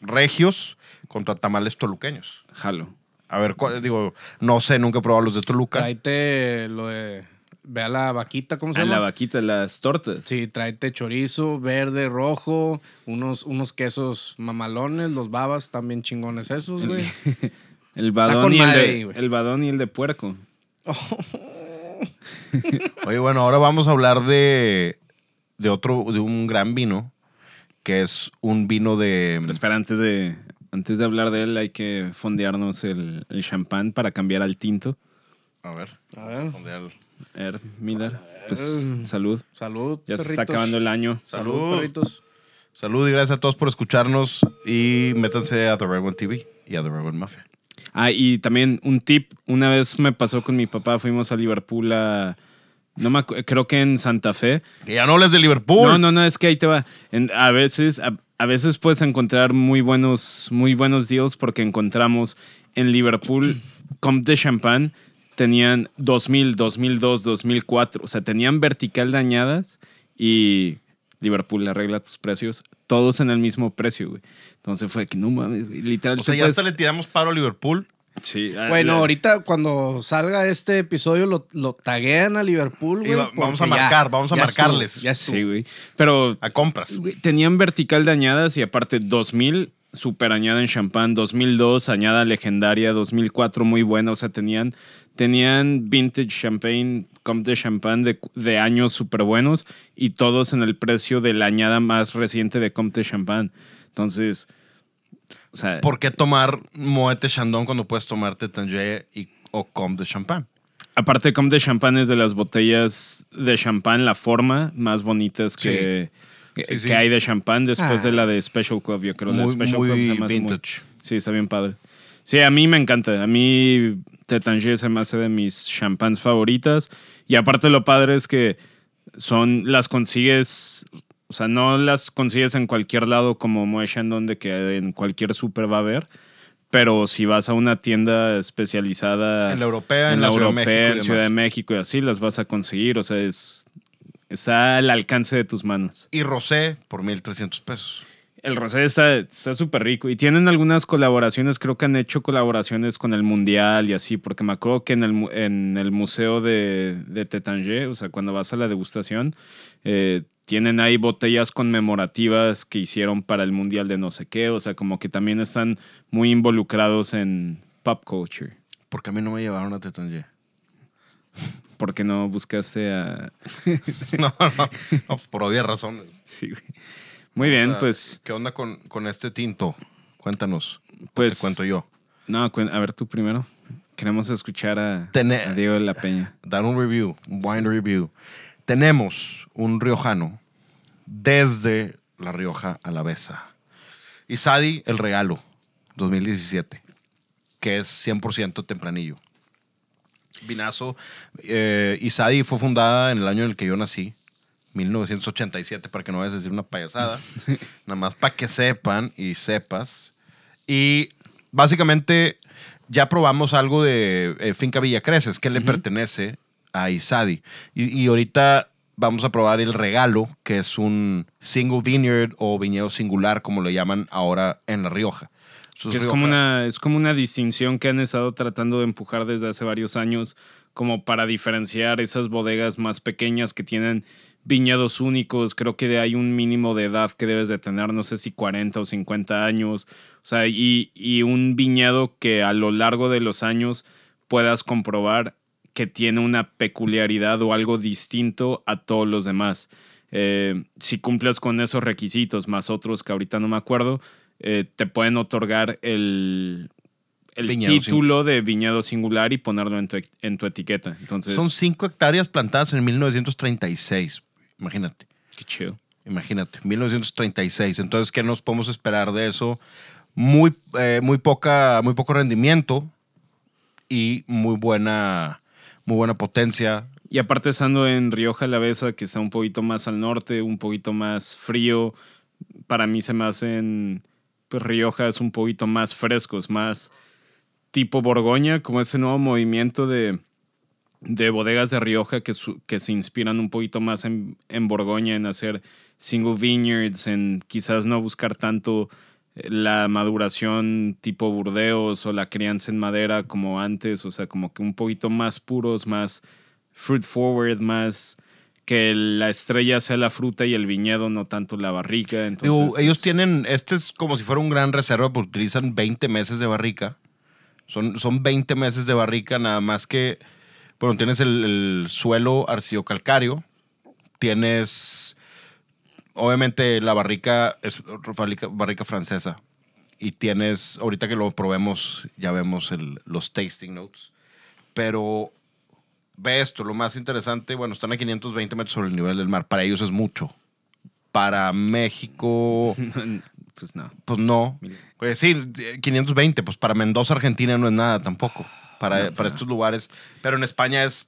regios contra tamales toluqueños. Jalo. A ver, cuál, digo, no sé, nunca he probado los de Toluca. Tráete lo de. Ve a la vaquita, ¿cómo se A llama? la vaquita, las tortas. Sí, tráete chorizo, verde, rojo, unos, unos quesos mamalones, los babas también chingones esos, güey. <laughs> El badón, y el, madre de, el badón y el de puerco. <laughs> Oye, bueno, ahora vamos a hablar de, de otro, de un gran vino, que es un vino de... Pero espera, antes de, antes de hablar de él, hay que fondearnos el, el champán para cambiar al tinto. A ver. A ver. fondear. Er, Miller, pues salud. Salud. Ya se está perritos. acabando el año. Salud, Salud. perritos. Salud y gracias a todos por escucharnos y métanse a The Red One TV y a The Red One Mafia. Ah, y también un tip. Una vez me pasó con mi papá, fuimos a Liverpool a... No me creo que en Santa Fe. Que ya no hables de Liverpool. No, no, no, es que ahí te va. En- a veces, a, a veces puedes encontrar muy buenos, muy buenos deals porque encontramos en Liverpool Comte de Champagne tenían 2000, 2002, 2004, o sea, tenían vertical dañadas y Liverpool arregla tus precios, todos en el mismo precio, güey. Entonces fue que no mames, güey, literal. O sea, ya puedes- hasta le tiramos paro a Liverpool. Sí, ah, Bueno, la- ahorita cuando salga este episodio lo, lo taguean a Liverpool, güey. va- vamos a ya- marcar, vamos a ya marcarles. estuvo, ya estuvo. Sí, güey. Pero A compras. Güey, Tenían vertical de añadas y aparte 2000 super añada en champán, 2002 añada legendaria, 2004 muy buena, o sea, tenían, tenían vintage champagne, comp de champán de, de años súper buenos y todos en el precio de la añada más reciente de comp de champán. Entonces, o sea, ¿Por qué tomar Moete Chandon cuando puedes tomarte Tanger y, o Comte de Champagne? aparte comp de champán es de las botellas de champán, la forma más bonitas que, que, Sí, sí. que hay de champán después Ah. de la de Special Club, yo creo. la Muy, Special muy Club se muy- vintage. Sí, está bien padre. Sí, a mí me encanta. A mí Tétanger se me hace de mis champans favoritas. Y aparte lo padre es que son, las consigues, o sea, no las consigues en cualquier lado como Moe Shandon, de que en cualquier super va a haber. Pero si vas a una tienda especializada En la europea, en en la la Ciudad de México europea, en. Ciudad de México y así las vas a conseguir. O sea, es, está al alcance de tus manos. Y Rosé por 1.300 pesos. El rosé está está súper rico y tienen algunas colaboraciones, creo que han hecho colaboraciones con el Mundial y así, porque me acuerdo que en el, en el museo de, de Tétanger, o sea, cuando vas a la degustación, eh, tienen ahí botellas conmemorativas que hicieron para el Mundial de no sé qué, o sea, como que también están muy involucrados en pop culture. Porque a mí no me llevaron a Tanger. ¿Por qué no buscaste a...? <laughs> no, no, no, por obvias razones. Sí, güey. Muy bien, O sea, pues, ¿Qué onda con, con este tinto? Cuéntanos. pues... Te cuento yo. No, a ver tú primero. Queremos escuchar a, Tené- a Diego de la Peña. <laughs> Dar un review, un wine review. Tenemos un riojano desde La Rioja a la Besa. Isadi, el regalo, 2017, que es 100% tempranillo. Vinazo. Eh, Isadi fue fundada en el año en el que yo nací, 1987, para que no vayas a decir una payasada. <laughs> Nada más para que sepan y sepas. Y básicamente ya probamos algo de eh, Finca Villa Creces, que le pertenece a Isadi. Y, y ahorita vamos a probar el regalo, que es un single vineyard o viñedo singular, como lo llaman ahora en La Rioja. Que es como, una, es como una distinción que han estado tratando de empujar desde hace varios años, como para diferenciar esas bodegas más pequeñas que tienen viñedos únicos, creo que hay un mínimo de edad que debes de tener, no sé si 40 o 50 años, o sea, y, y un viñedo que a lo largo de los años puedas comprobar que tiene una peculiaridad o algo distinto a todos los demás. Eh, si cumples con esos requisitos, más otros que ahorita no me acuerdo, eh, te pueden otorgar el, el Viñedo título de viñedo singular y ponerlo en tu, en tu etiqueta. Entonces, Son 5 hectáreas plantadas en 1936. Imagínate. qué chido. Imagínate, 1936. Entonces, ¿qué nos podemos esperar de eso? Muy, eh, muy, poca, muy poco rendimiento y muy buena, muy buena potencia. Y aparte estando en Rioja Alavesa, que está un poquito más al norte, un poquito más frío, para mí se me hacen pues, Riojas un poquito más frescos, más tipo Borgoña, como ese nuevo movimiento de, de bodegas de Rioja que, su- que se inspiran un poquito más en, en Borgoña, en hacer single vineyards, en quizás no buscar tanto eh, la maduración tipo Burdeos o la crianza en madera como antes, o sea, como que un poquito más puros, más fruit forward, más que la estrella sea la fruta y el viñedo, no tanto la barrica. Entonces, ellos es- tienen, este es como si fuera un gran reserva, porque utilizan 20 meses de barrica. Son, son 20 meses de barrica, nada más que, bueno, tienes el, el suelo arcillo-calcáreo, tienes, obviamente la barrica es barrica, barrica francesa, y tienes, ahorita que lo probemos, ya vemos el- los tasting notes, pero ve esto, lo más interesante, bueno, están a 520 metros sobre el nivel del mar, para ellos es mucho. Para México, <laughs> pues no. pues no. Pues sí, 520, pues para Mendoza, Argentina no es nada tampoco. Para, para estos lugares. Pero en España es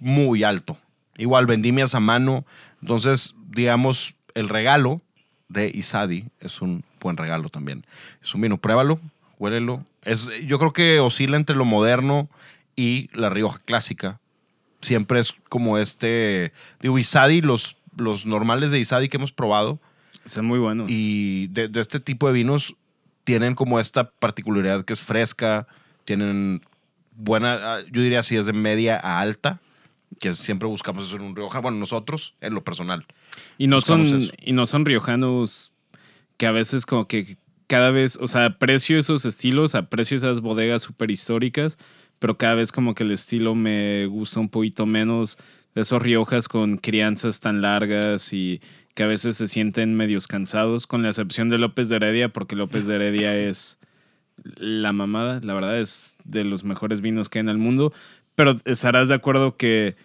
muy alto. Igual vendimias a mano. Entonces, digamos, el regalo de Isadi es un buen regalo también. Es un vino, pruébalo, huélelo. Es, yo creo que oscila entre lo moderno y la Rioja clásica. Siempre es como este. Digo, Isadi, los, los normales de Isadi que hemos probado, Está muy bueno. y de, de este tipo de vinos tienen como esta particularidad que es fresca, tienen buena, ah, yo diría si es de media a alta, que siempre buscamos eso en un Rioja, bueno, nosotros en lo personal. Y no son, eso. y no son riojanos que a veces como que cada vez, o sea, aprecio esos estilos, aprecio esas bodegas súper históricas, pero cada vez como que el estilo me gusta un poquito menos de esos riojas con crianzas tan largas y que a veces se sienten medios cansados, con la excepción de López de Heredia, porque López de Heredia es la mamada, la verdad es de los mejores vinos que hay en el mundo, pero estarás de acuerdo que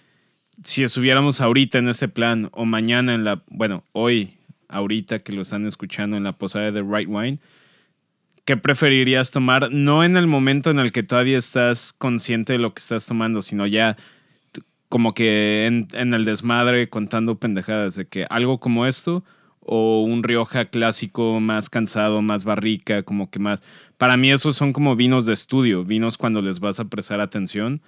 si estuviéramos ahorita en ese plan o mañana en la, bueno, hoy, ahorita que lo están escuchando en la posada de Right Wine, ¿qué preferirías tomar? No en el momento en el que todavía estás consciente de lo que estás tomando, sino ya como que en, en el desmadre contando pendejadas de que algo como esto o un Rioja clásico más cansado, más barrica, como que más... Para mí esos son como vinos de estudio, vinos cuando les vas a prestar atención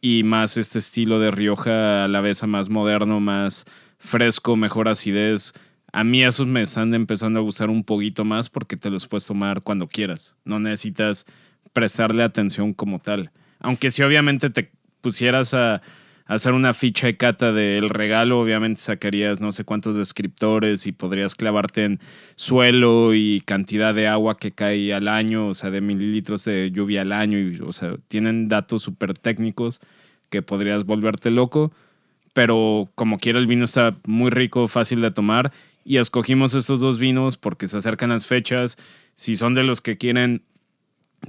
y más este estilo de Rioja a la vez más moderno, más fresco, mejor acidez. A mí esos me están empezando a gustar un poquito más porque te los puedes tomar cuando quieras. No necesitas prestarle atención como tal. Aunque si obviamente te pusieras a, a hacer una ficha de cata del regalo, obviamente sacarías no sé cuántos descriptores y podrías clavarte en suelo y cantidad de agua que cae al año, o sea, de mililitros de lluvia al año, y, o sea, tienen datos súper técnicos que podrías volverte loco, pero como quiera el vino está muy rico, fácil de tomar y escogimos estos dos vinos porque se acercan las fechas, si son de los que quieren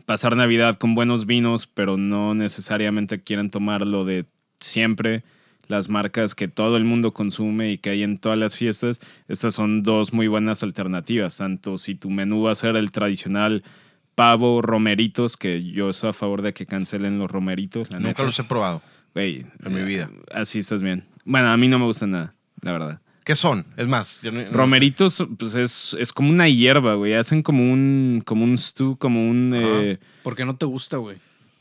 pasar Navidad con buenos vinos, pero no necesariamente quieren tomarlo de siempre, las marcas que todo el mundo consume y que hay en todas las fiestas, estas son dos muy buenas alternativas, tanto si tu menú va a ser el tradicional pavo, romeritos, que yo estoy a favor de que cancelen los romeritos. la Nunca neta. los he probado en mi eh, vida. Así estás bien. Bueno, a mí no me gusta nada, la verdad. ¿Qué son? Es más, yo no- no Romeritos, pues es, es como una hierba, güey. Hacen como un, como un stew, como un... Eh, ¿Por qué no te gusta, güey?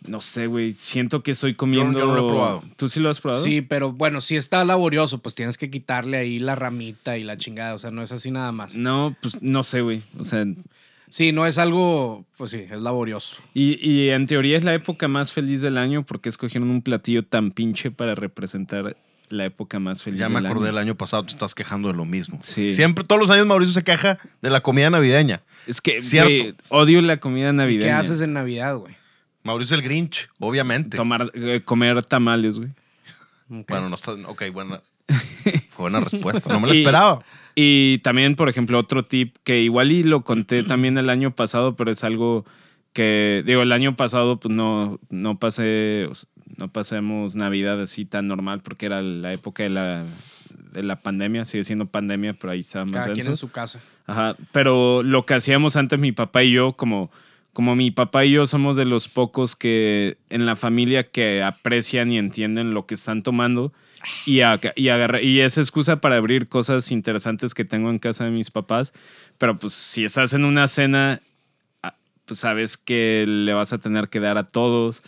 No sé, güey. Siento que estoy comiendo... yo no lo he probado. ¿Tú sí lo has probado? Sí, pero bueno, si está laborioso, pues tienes que quitarle ahí la ramita y la chingada. O sea, no es así nada más. No, pues no sé, güey. O sea, Sí, no es algo, pues sí, es laborioso. y, y en teoría es la época más feliz del año porque escogieron un platillo tan pinche para representar la época más feliz Ya me del acordé año. del año pasado, te estás quejando de lo mismo. Sí. Siempre, todos los años Mauricio se queja de la comida navideña. Es que Cierto. odio la comida ¿Y navideña. qué haces en Navidad, güey? Mauricio el Grinch, obviamente. Tomar, eh, comer tamales, güey. Bueno, no está. Ok, buena. Fue <laughs> buena respuesta. No me la Y- esperaba. Y también, por ejemplo, otro tip que igual y lo conté <clears throat> también el año pasado, pero es algo que, digo, el año pasado pues no, no pasé, no pasemos Navidad así tan normal porque era la época de la, de la pandemia, sigue siendo pandemia, pero ahí está más Cada quien denso. en su casa. Ajá, pero lo que hacíamos antes mi papá y yo, como, como mi papá y yo somos de los pocos que en la familia que aprecian y entienden lo que están tomando y, aga- y, agarra- y es excusa para abrir cosas interesantes que tengo en casa de mis papás, pero pues si estás en una cena, ah, pues sabes que le vas a tener que dar a todos.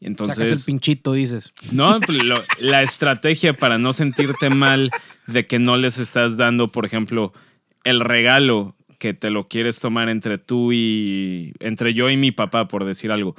Entonces, Sacas el pinchito, dices. no, pues, lo- la estrategia para no sentirte mal de que no les estás dando, por ejemplo, el regalo que te lo quieres tomar entre tú y entre yo y mi papá, por decir algo,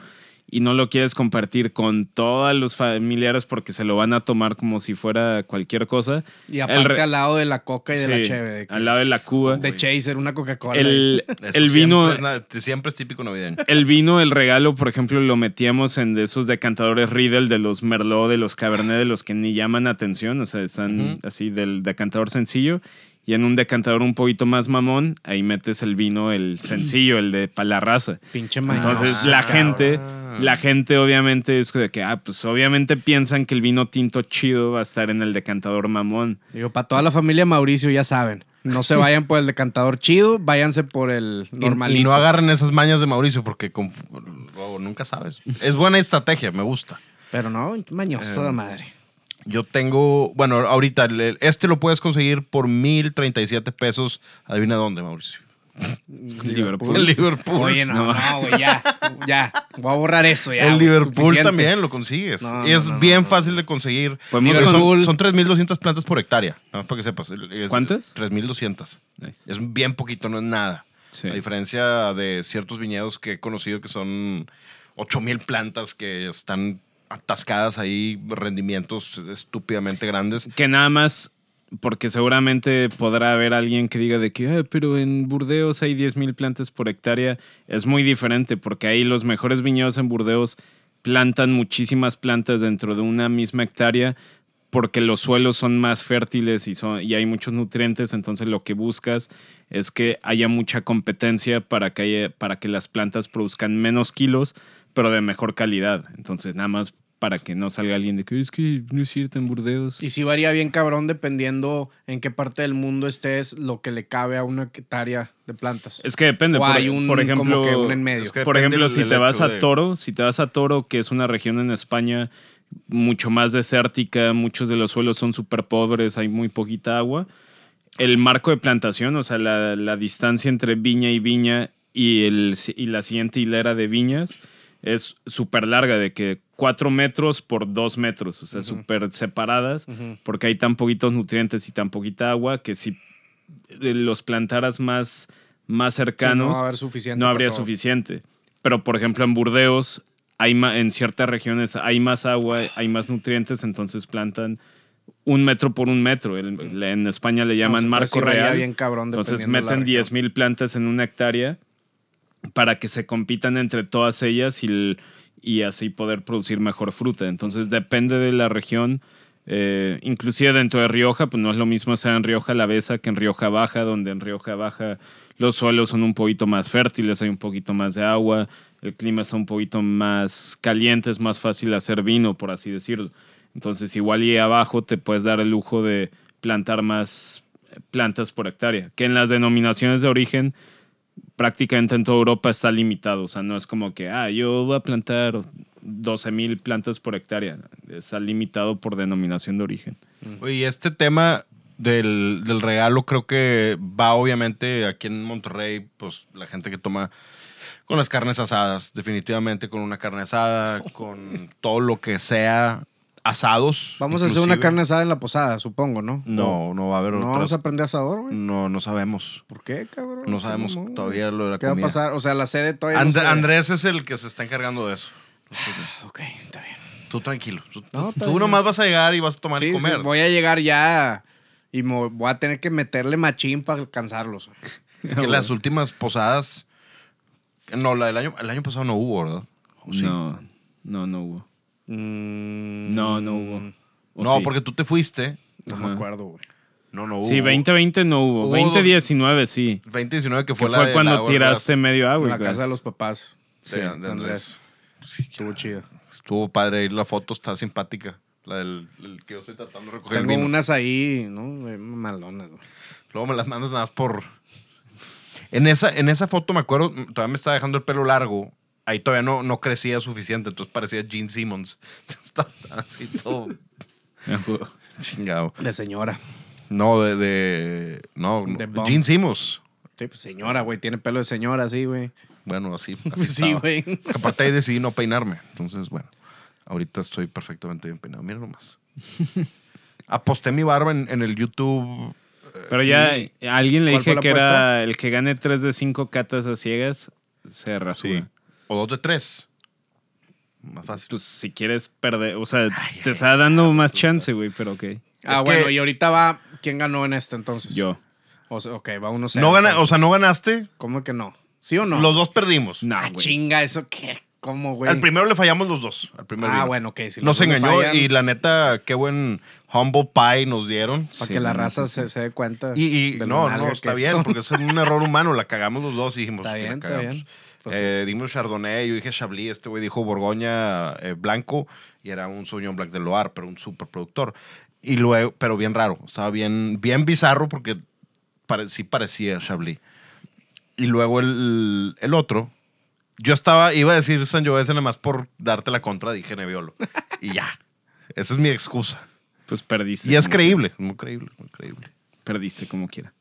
y no lo quieres compartir con todos los familiares porque se lo van a tomar como si fuera cualquier cosa. Y El aparte re- al lado de la coca y de la cheve. De, que- al lado de la cuba. de Chaser, una Coca-Cola. El, el vino, Siempre es, siempre es típico navideño. el vino, el regalo, por ejemplo, lo metíamos en de esos decantadores Riedel, de los Merlot, de los Cabernet, de los que ni llaman atención, o sea, están así del decantador sencillo. Y en un decantador un poquito más mamón, ahí metes el vino, el sencillo, el de palarraza. Pinche mañoso. Entonces Ah, la gente, cabrón. la gente obviamente es de que, ah, pues obviamente piensan que el vino tinto chido va a estar en el decantador mamón. Digo, para toda la familia Mauricio ya saben. No se vayan por el decantador chido, váyanse por el normalito. Y, no agarren esas mañas de Mauricio porque con- nunca sabes. Es buena estrategia, me gusta. Pero no, mañoso Eh, de madre. Yo tengo, bueno, ahorita el- este lo puedes conseguir por 1037 pesos. Adivina dónde, Mauricio. Liverpool. En Liverpool. Oye, no, No. no, güey, ya. Ya. Voy a borrar eso ya. en güey, Liverpool suficiente. también lo consigues. No, y es no, no, bien no. fácil de conseguir. Podemos Son- Liverpool. Son, 3.200 plantas por hectárea. Nada más para que sepas. Es- ¿Cuántas? 3.200. Nice. Es bien poquito, no es nada. Sí. A diferencia de ciertos viñedos que he conocido que son 8.000 plantas que están atascadas ahí, rendimientos estúpidamente grandes. Que nada más, porque seguramente podrá haber alguien que diga de que, "Ah, pero en Burdeos hay 10.000 plantas por hectárea. Es muy diferente, porque ahí los mejores viñedos en Burdeos plantan muchísimas plantas dentro de una misma hectárea porque los suelos son más fértiles y, son, y hay muchos nutrientes, entonces lo que buscas es que haya mucha competencia para que, haya- para que las plantas produzcan menos kilos, pero de mejor calidad. Entonces, nada más para que no salga alguien de que es que no es cierto en Burdeos. Y sí varía bien cabrón dependiendo en qué parte del mundo estés lo que le cabe a una hectárea de plantas. Es que depende. o por, hay un, por ejemplo, como que un en medio. es que- por ejemplo, el- si el te vas a de- Toro, si te vas a Toro, que es una región en España mucho más desértica, muchos de los suelos son súper pobres, hay muy poquita agua. El marco de plantación, o sea, la, la distancia entre viña y viña y, el, y la siguiente hilera de viñas es súper larga, de que cuatro metros por dos metros, o sea, súper separadas, porque hay tan poquitos nutrientes y tan poquita agua que si eh, los plantaras más, más Sí, cercanos, no suficiente. habría suficiente. Pero, por ejemplo, en Burdeos, hay en ciertas regiones hay más agua, hay más nutrientes, entonces plantan un metro por un metro. El- en España le llaman No, marco real. bien cabrón entonces meten región. 10 mil plantas en una hectárea para que se compitan entre todas ellas y, y así poder producir mejor fruta. Entonces depende de la región. eh, inclusive dentro de Rioja, pues no es lo mismo sea en Rioja Alavesa que en Rioja Baja, donde en Rioja Baja los suelos son un poquito más fértiles, hay un poquito más de agua, el clima está un poquito más caliente, es más fácil hacer vino, por así decirlo. Entonces, igual y abajo te puedes dar el lujo de plantar más plantas por hectárea, que en las denominaciones de origen prácticamente en toda Europa está limitado. O sea, no es como que, ah, yo voy a plantar 12 mil plantas por hectárea. Está limitado por denominación de origen. Y este tema del, del regalo creo que va obviamente aquí en Monterrey, pues la gente que toma con las carnes asadas, definitivamente con una carne asada, <laughs> con todo lo que sea asados. Vamos a hacer una carne asada en la posada, supongo, ¿no? No, no va a haber No vamos a aprender asador, güey. No, no sabemos. ¿Por qué, cabrón? No ¿Qué sabemos todavía lo de la ¿Qué va a comida. pasar? O sea, la sede todavía And- no se... Andrés es el que se está encargando de eso. Ok, está bien. Tú tranquilo. Tú, No, tú bien. nomás vas a llegar y vas a tomar Sí, y sí, comer. voy a llegar ya y me voy a tener que meterle machín para alcanzarlos. <laughs> Es que las últimas posadas. No, la del año, el año pasado no hubo, ¿verdad? ¿O sí? No, no, no hubo. Mm, No, no hubo. ¿O No, sí? porque tú te fuiste. No Ajá. me acuerdo, güey. No, no hubo. Sí, 2020 no hubo. Hubo 2019 sí. 2019 que Que fue fue, la de cuando la tiraste Hourglass medio agua. En la casa de los papás. de- de de Andrés. Andrés. Sí, Estuvo chido. Estuvo padre ahí la foto, está simpática. La del el que yo estoy tratando de recoger el Tengo vino. unas ahí, ¿no? Eh, Malonas, güey. Luego me las mandas nada más por. En esa, en esa foto me acuerdo, todavía me estaba dejando el pelo largo. Ahí todavía no, no crecía suficiente, entonces parecía Gene Simmons. <laughs> Estaba así todo chingado. De señora. No, de. de no, De no. Gene Simmons. Sí, pues señora, güey. Tiene pelo de señora, sí, güey. Bueno, así. <laughs> así Sí, güey. Aparte ahí decidí no peinarme. Entonces, bueno, ahorita estoy perfectamente bien peinado. Mira nomás. <laughs> Aposté mi barba en, en el YouTube. Pero ya a alguien le ¿Cuál fue dije que apuesta? era el que gane 3 de 5 catas a ciegas, se rasura. Sí. O dos de tres. Más fácil. Pues si quieres perder, o sea, Ay, te ay, está dando más chance, güey, pero ok. Ah, Es bueno, que- y ahorita va. ¿Quién ganó en esto entonces? Yo. O sea, ok, va uno No gana, o sea, no ganaste. ¿Cómo que no? ¿Sí o no? Los dos perdimos. No, Ah, chinga, ¿eso qué? ¿Cómo, güey? Al primero le fallamos los dos. Al primer Ah, vino. bueno, ok. Si Nos engañó fallan, y la neta, qué buen humble pie nos dieron. Para Sí, que la raza sí, se, se dé cuenta. Y, y de lo no, no, está bien, son. porque es un error humano. La cagamos los dos y dijimos Está la bien, está cagamos. bien. Pues Eh, dimos Chardonnay, yo dije Chablis, este güey dijo Borgoña eh, Blanco y era un Sauvignon Black de Loire, pero un super productor. Y luego, pero bien raro, estaba bien, bien bizarro porque pare- sí parecía Chablis. Y luego el, el otro, yo estaba, iba a decir San Giovese nada más por darte la contra, dije Nebbiolo. Y ya, esa es mi excusa. Pues perdiste. Y es creíble, muy creíble, muy creíble. Perdiste como quiera.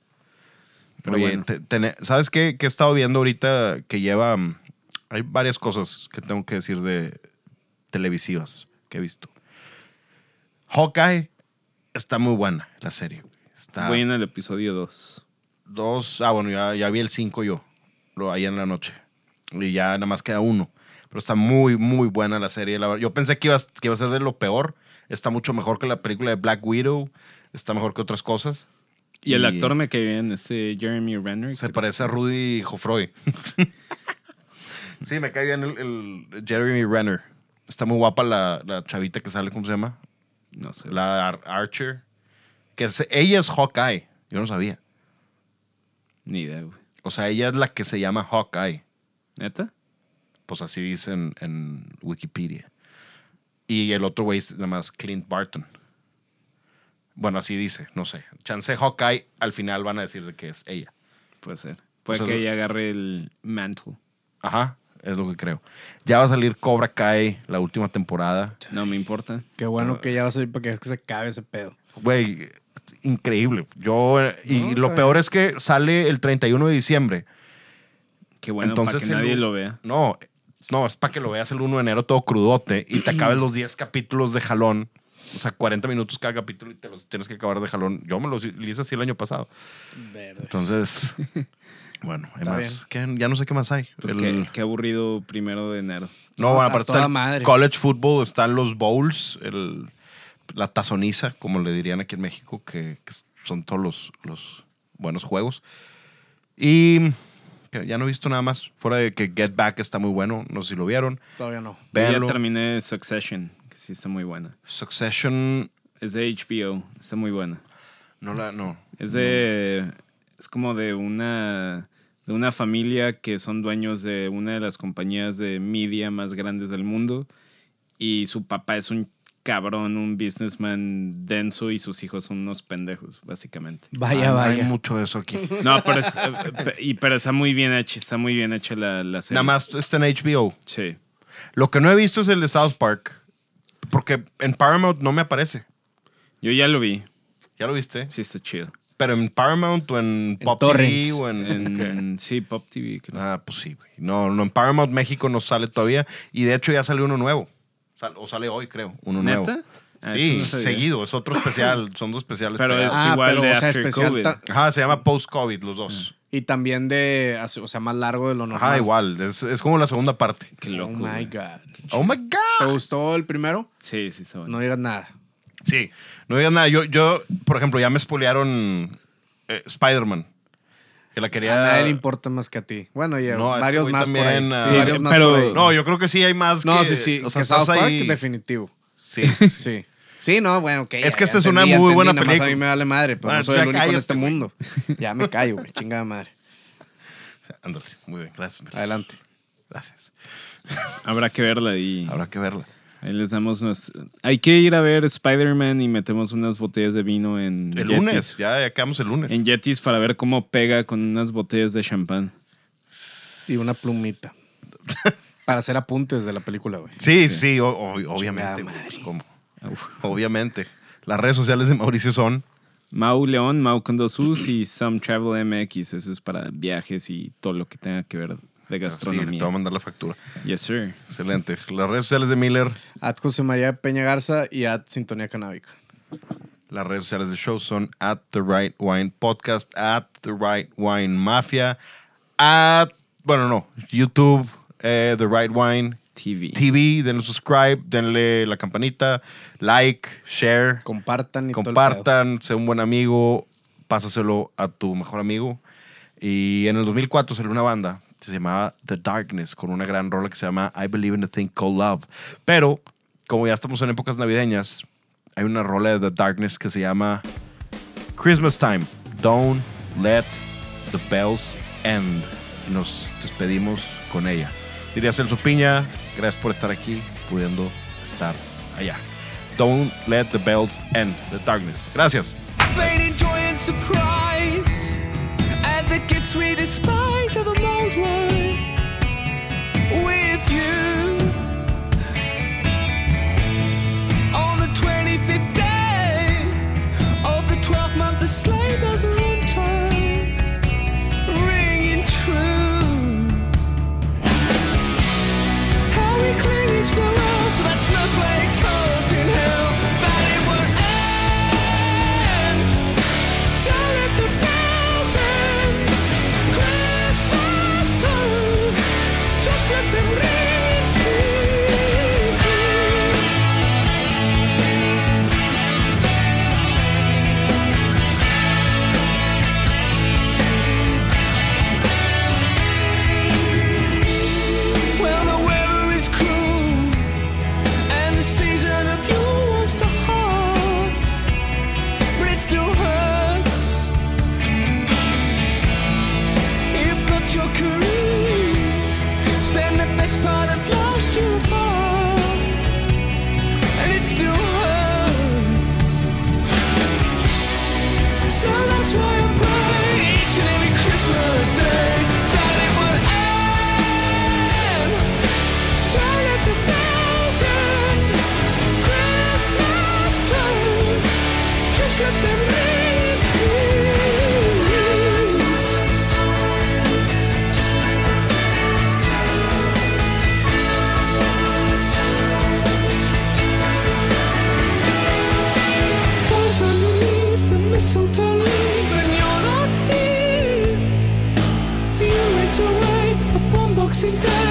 Pero Oye, bueno. te- tene- ¿sabes qué, qué he estado viendo ahorita que lleva... mm, Hay varias cosas que tengo que decir de televisivas que he visto. Hawkeye está muy buena, la serie. Está en el episodio 2. dos... Ah, bueno, ya, ya vi el cinco yo, lo, ahí en la noche. Y ya nada más queda uno. Pero está muy, muy buena la serie. la yo pensé que iba, a- que iba a ser de lo peor. Está mucho mejor que la película de Black Widow. Está mejor que otras cosas. Y el actor me cae bien, este Jeremy Renner. Se parece a Rudy Joffroy. sí, me cae bien el, el Jeremy Renner. Está muy guapa la, la chavita que sale, ¿cómo se llama? No sé. La Ar- Archer. Que es- ella es Hawkeye. Yo no sabía. Ni idea, güey. O sea, ella es la que se llama Hawkeye. ¿Neta? Pues así dice en, en Wikipedia. Y el otro güey es nada más Clint Barton. Bueno, así dice, no sé. Chance Hawkeye, al final van a decir de que es ella. Puede ser. Puede O sea, que ella agarre el mantle. Ajá, es lo que creo. Ya va a salir Cobra Kai, la última temporada. No me importa. Qué bueno que ya va a salir para que, que se acabe ese pedo. Güey, increíble. Yo, y No, lo peor es que sale el 31 de diciembre. Qué bueno Entonces para que nadie lo vea. No, no, es para que lo veas el 1 de enero todo crudote y te acabes los 10 capítulos de jalón. O sea, 40 minutos cada capítulo y te los tienes que acabar de jalón. Yo me los hice así el año pasado. Entonces, <laughs> bueno, hay más. ¿Qué? Ya no sé qué más hay. Pues El- qué, qué aburrido primero de enero. No, No, bueno, aparte está el madre. college football, están los bowls, el, la tazoniza, como le dirían aquí en México, que, que son todos los, los buenos juegos. Y que ya no he visto nada más, fuera de que Get Back está muy bueno, no sé si lo vieron. Todavía no. Yo ya Véanlo. terminé Succession, que sí está muy buena. Succession, Es de HBO, está muy buena. no la, no. Es de. Es como de una. De una familia que son dueños de una de las compañías de media más grandes del mundo. Y su papá es un cabrón, un businessman denso y sus hijos son unos pendejos, básicamente. Vaya, Ah, vaya. Hay mucho de eso aquí. <laughs> No, pero, es- eh, y, pero está muy bien hecha, está muy bien hecha la, la serie. nada más está en HBO. Sí. Lo que no he visto es el de South Park, porque en Paramount no me aparece. Yo ya lo vi, ¿Ya lo viste? sí está chido. Pero en Paramount o en En Pop torrents. TV o en... sí, Pop TV. creo. Ah, pues sí, güey. No, no, en Paramount México no sale todavía. Y de hecho ya salió uno nuevo. Sal- o sale hoy, creo. Uno ¿Neta? nuevo. Ah, sí, no seguido. Es otro especial. <laughs> Son dos especiales. Pero pegados. es igual de after especial COVID. ta- Ajá, se llama Post-COVID los dos. Y también de, o sea, más largo de lo normal. Ajá, igual. Es, es como la segunda parte. Qué Oh loco. my güey. God. Oh my ¿Te God. gustó el primero? Sí, sí, está bueno. No digas nada. Sí, no digas nada. Yo, yo, por ejemplo, ya me spoilearon eh, Spider-Man. Que la quería. A nadie le importa más que a ti. Bueno, y a No, este varios más por ahí. también, ah. Sí, Sí, varios sí, más pero- por ahí. No, yo creo que sí hay más. No, que- sí, sí. O sea, que South Park, ahí- definitivo. <laughs> Sí. Sí. Sí, no, bueno, ok. Es ya, que esta es una entendí, muy entendí, buena película. a mí me vale madre, pero Ah, no soy ya el único en este mundo. <laughs> Ya me callo, güey. Chingada madre. Ándale, muy bien, gracias. Adelante. Gracias. Habrá que verla y Habrá que verla. Ahí les damos unos... Hay que ir a ver Spider-Man y metemos unas botellas de vino en El Yetis. lunes, ya, ya quedamos el lunes. En Yetis para ver cómo pega con unas botellas de champán. Y una plumita. <laughs> Para hacer apuntes de la película, güey. Sí, sí, o- o- obviamente. Madre. ¿cómo? Obviamente. Las redes sociales de Mauricio son. Mau León, Mau con dos U's y Some Travel MX. Eso es para viajes y todo lo que tenga que ver de Sí, te gastronomía. voy a mandar la factura. yes, sir. Excelente. Las redes sociales de Miller, At José María Peña Garza y at Sintonía Canábica. las redes sociales del show son at The Right Wine Podcast, at The Right Wine Mafia, at, bueno, no, YouTube, eh, The Right Wine TV. TV, denle subscribe, denle la campanita, like, share, Compartan y compartan, sea un buen amigo, pásaselo a tu mejor amigo. Y en el 2004 salió una banda se llamaba The Darkness con una gran rola que se llama I Believe in a Thing Called Love. Pero como ya estamos en épocas navideñas, hay una rola de The Darkness que se llama Christmas Time. Don't let the bells end. Y nos despedimos con ella. Diría Celso Piña, gracias por estar aquí, pudiendo estar allá. Don't let the bells end. The darkness. Gracias. fading joy and surprise, and the gifts we despise are the mold one Boxing Day.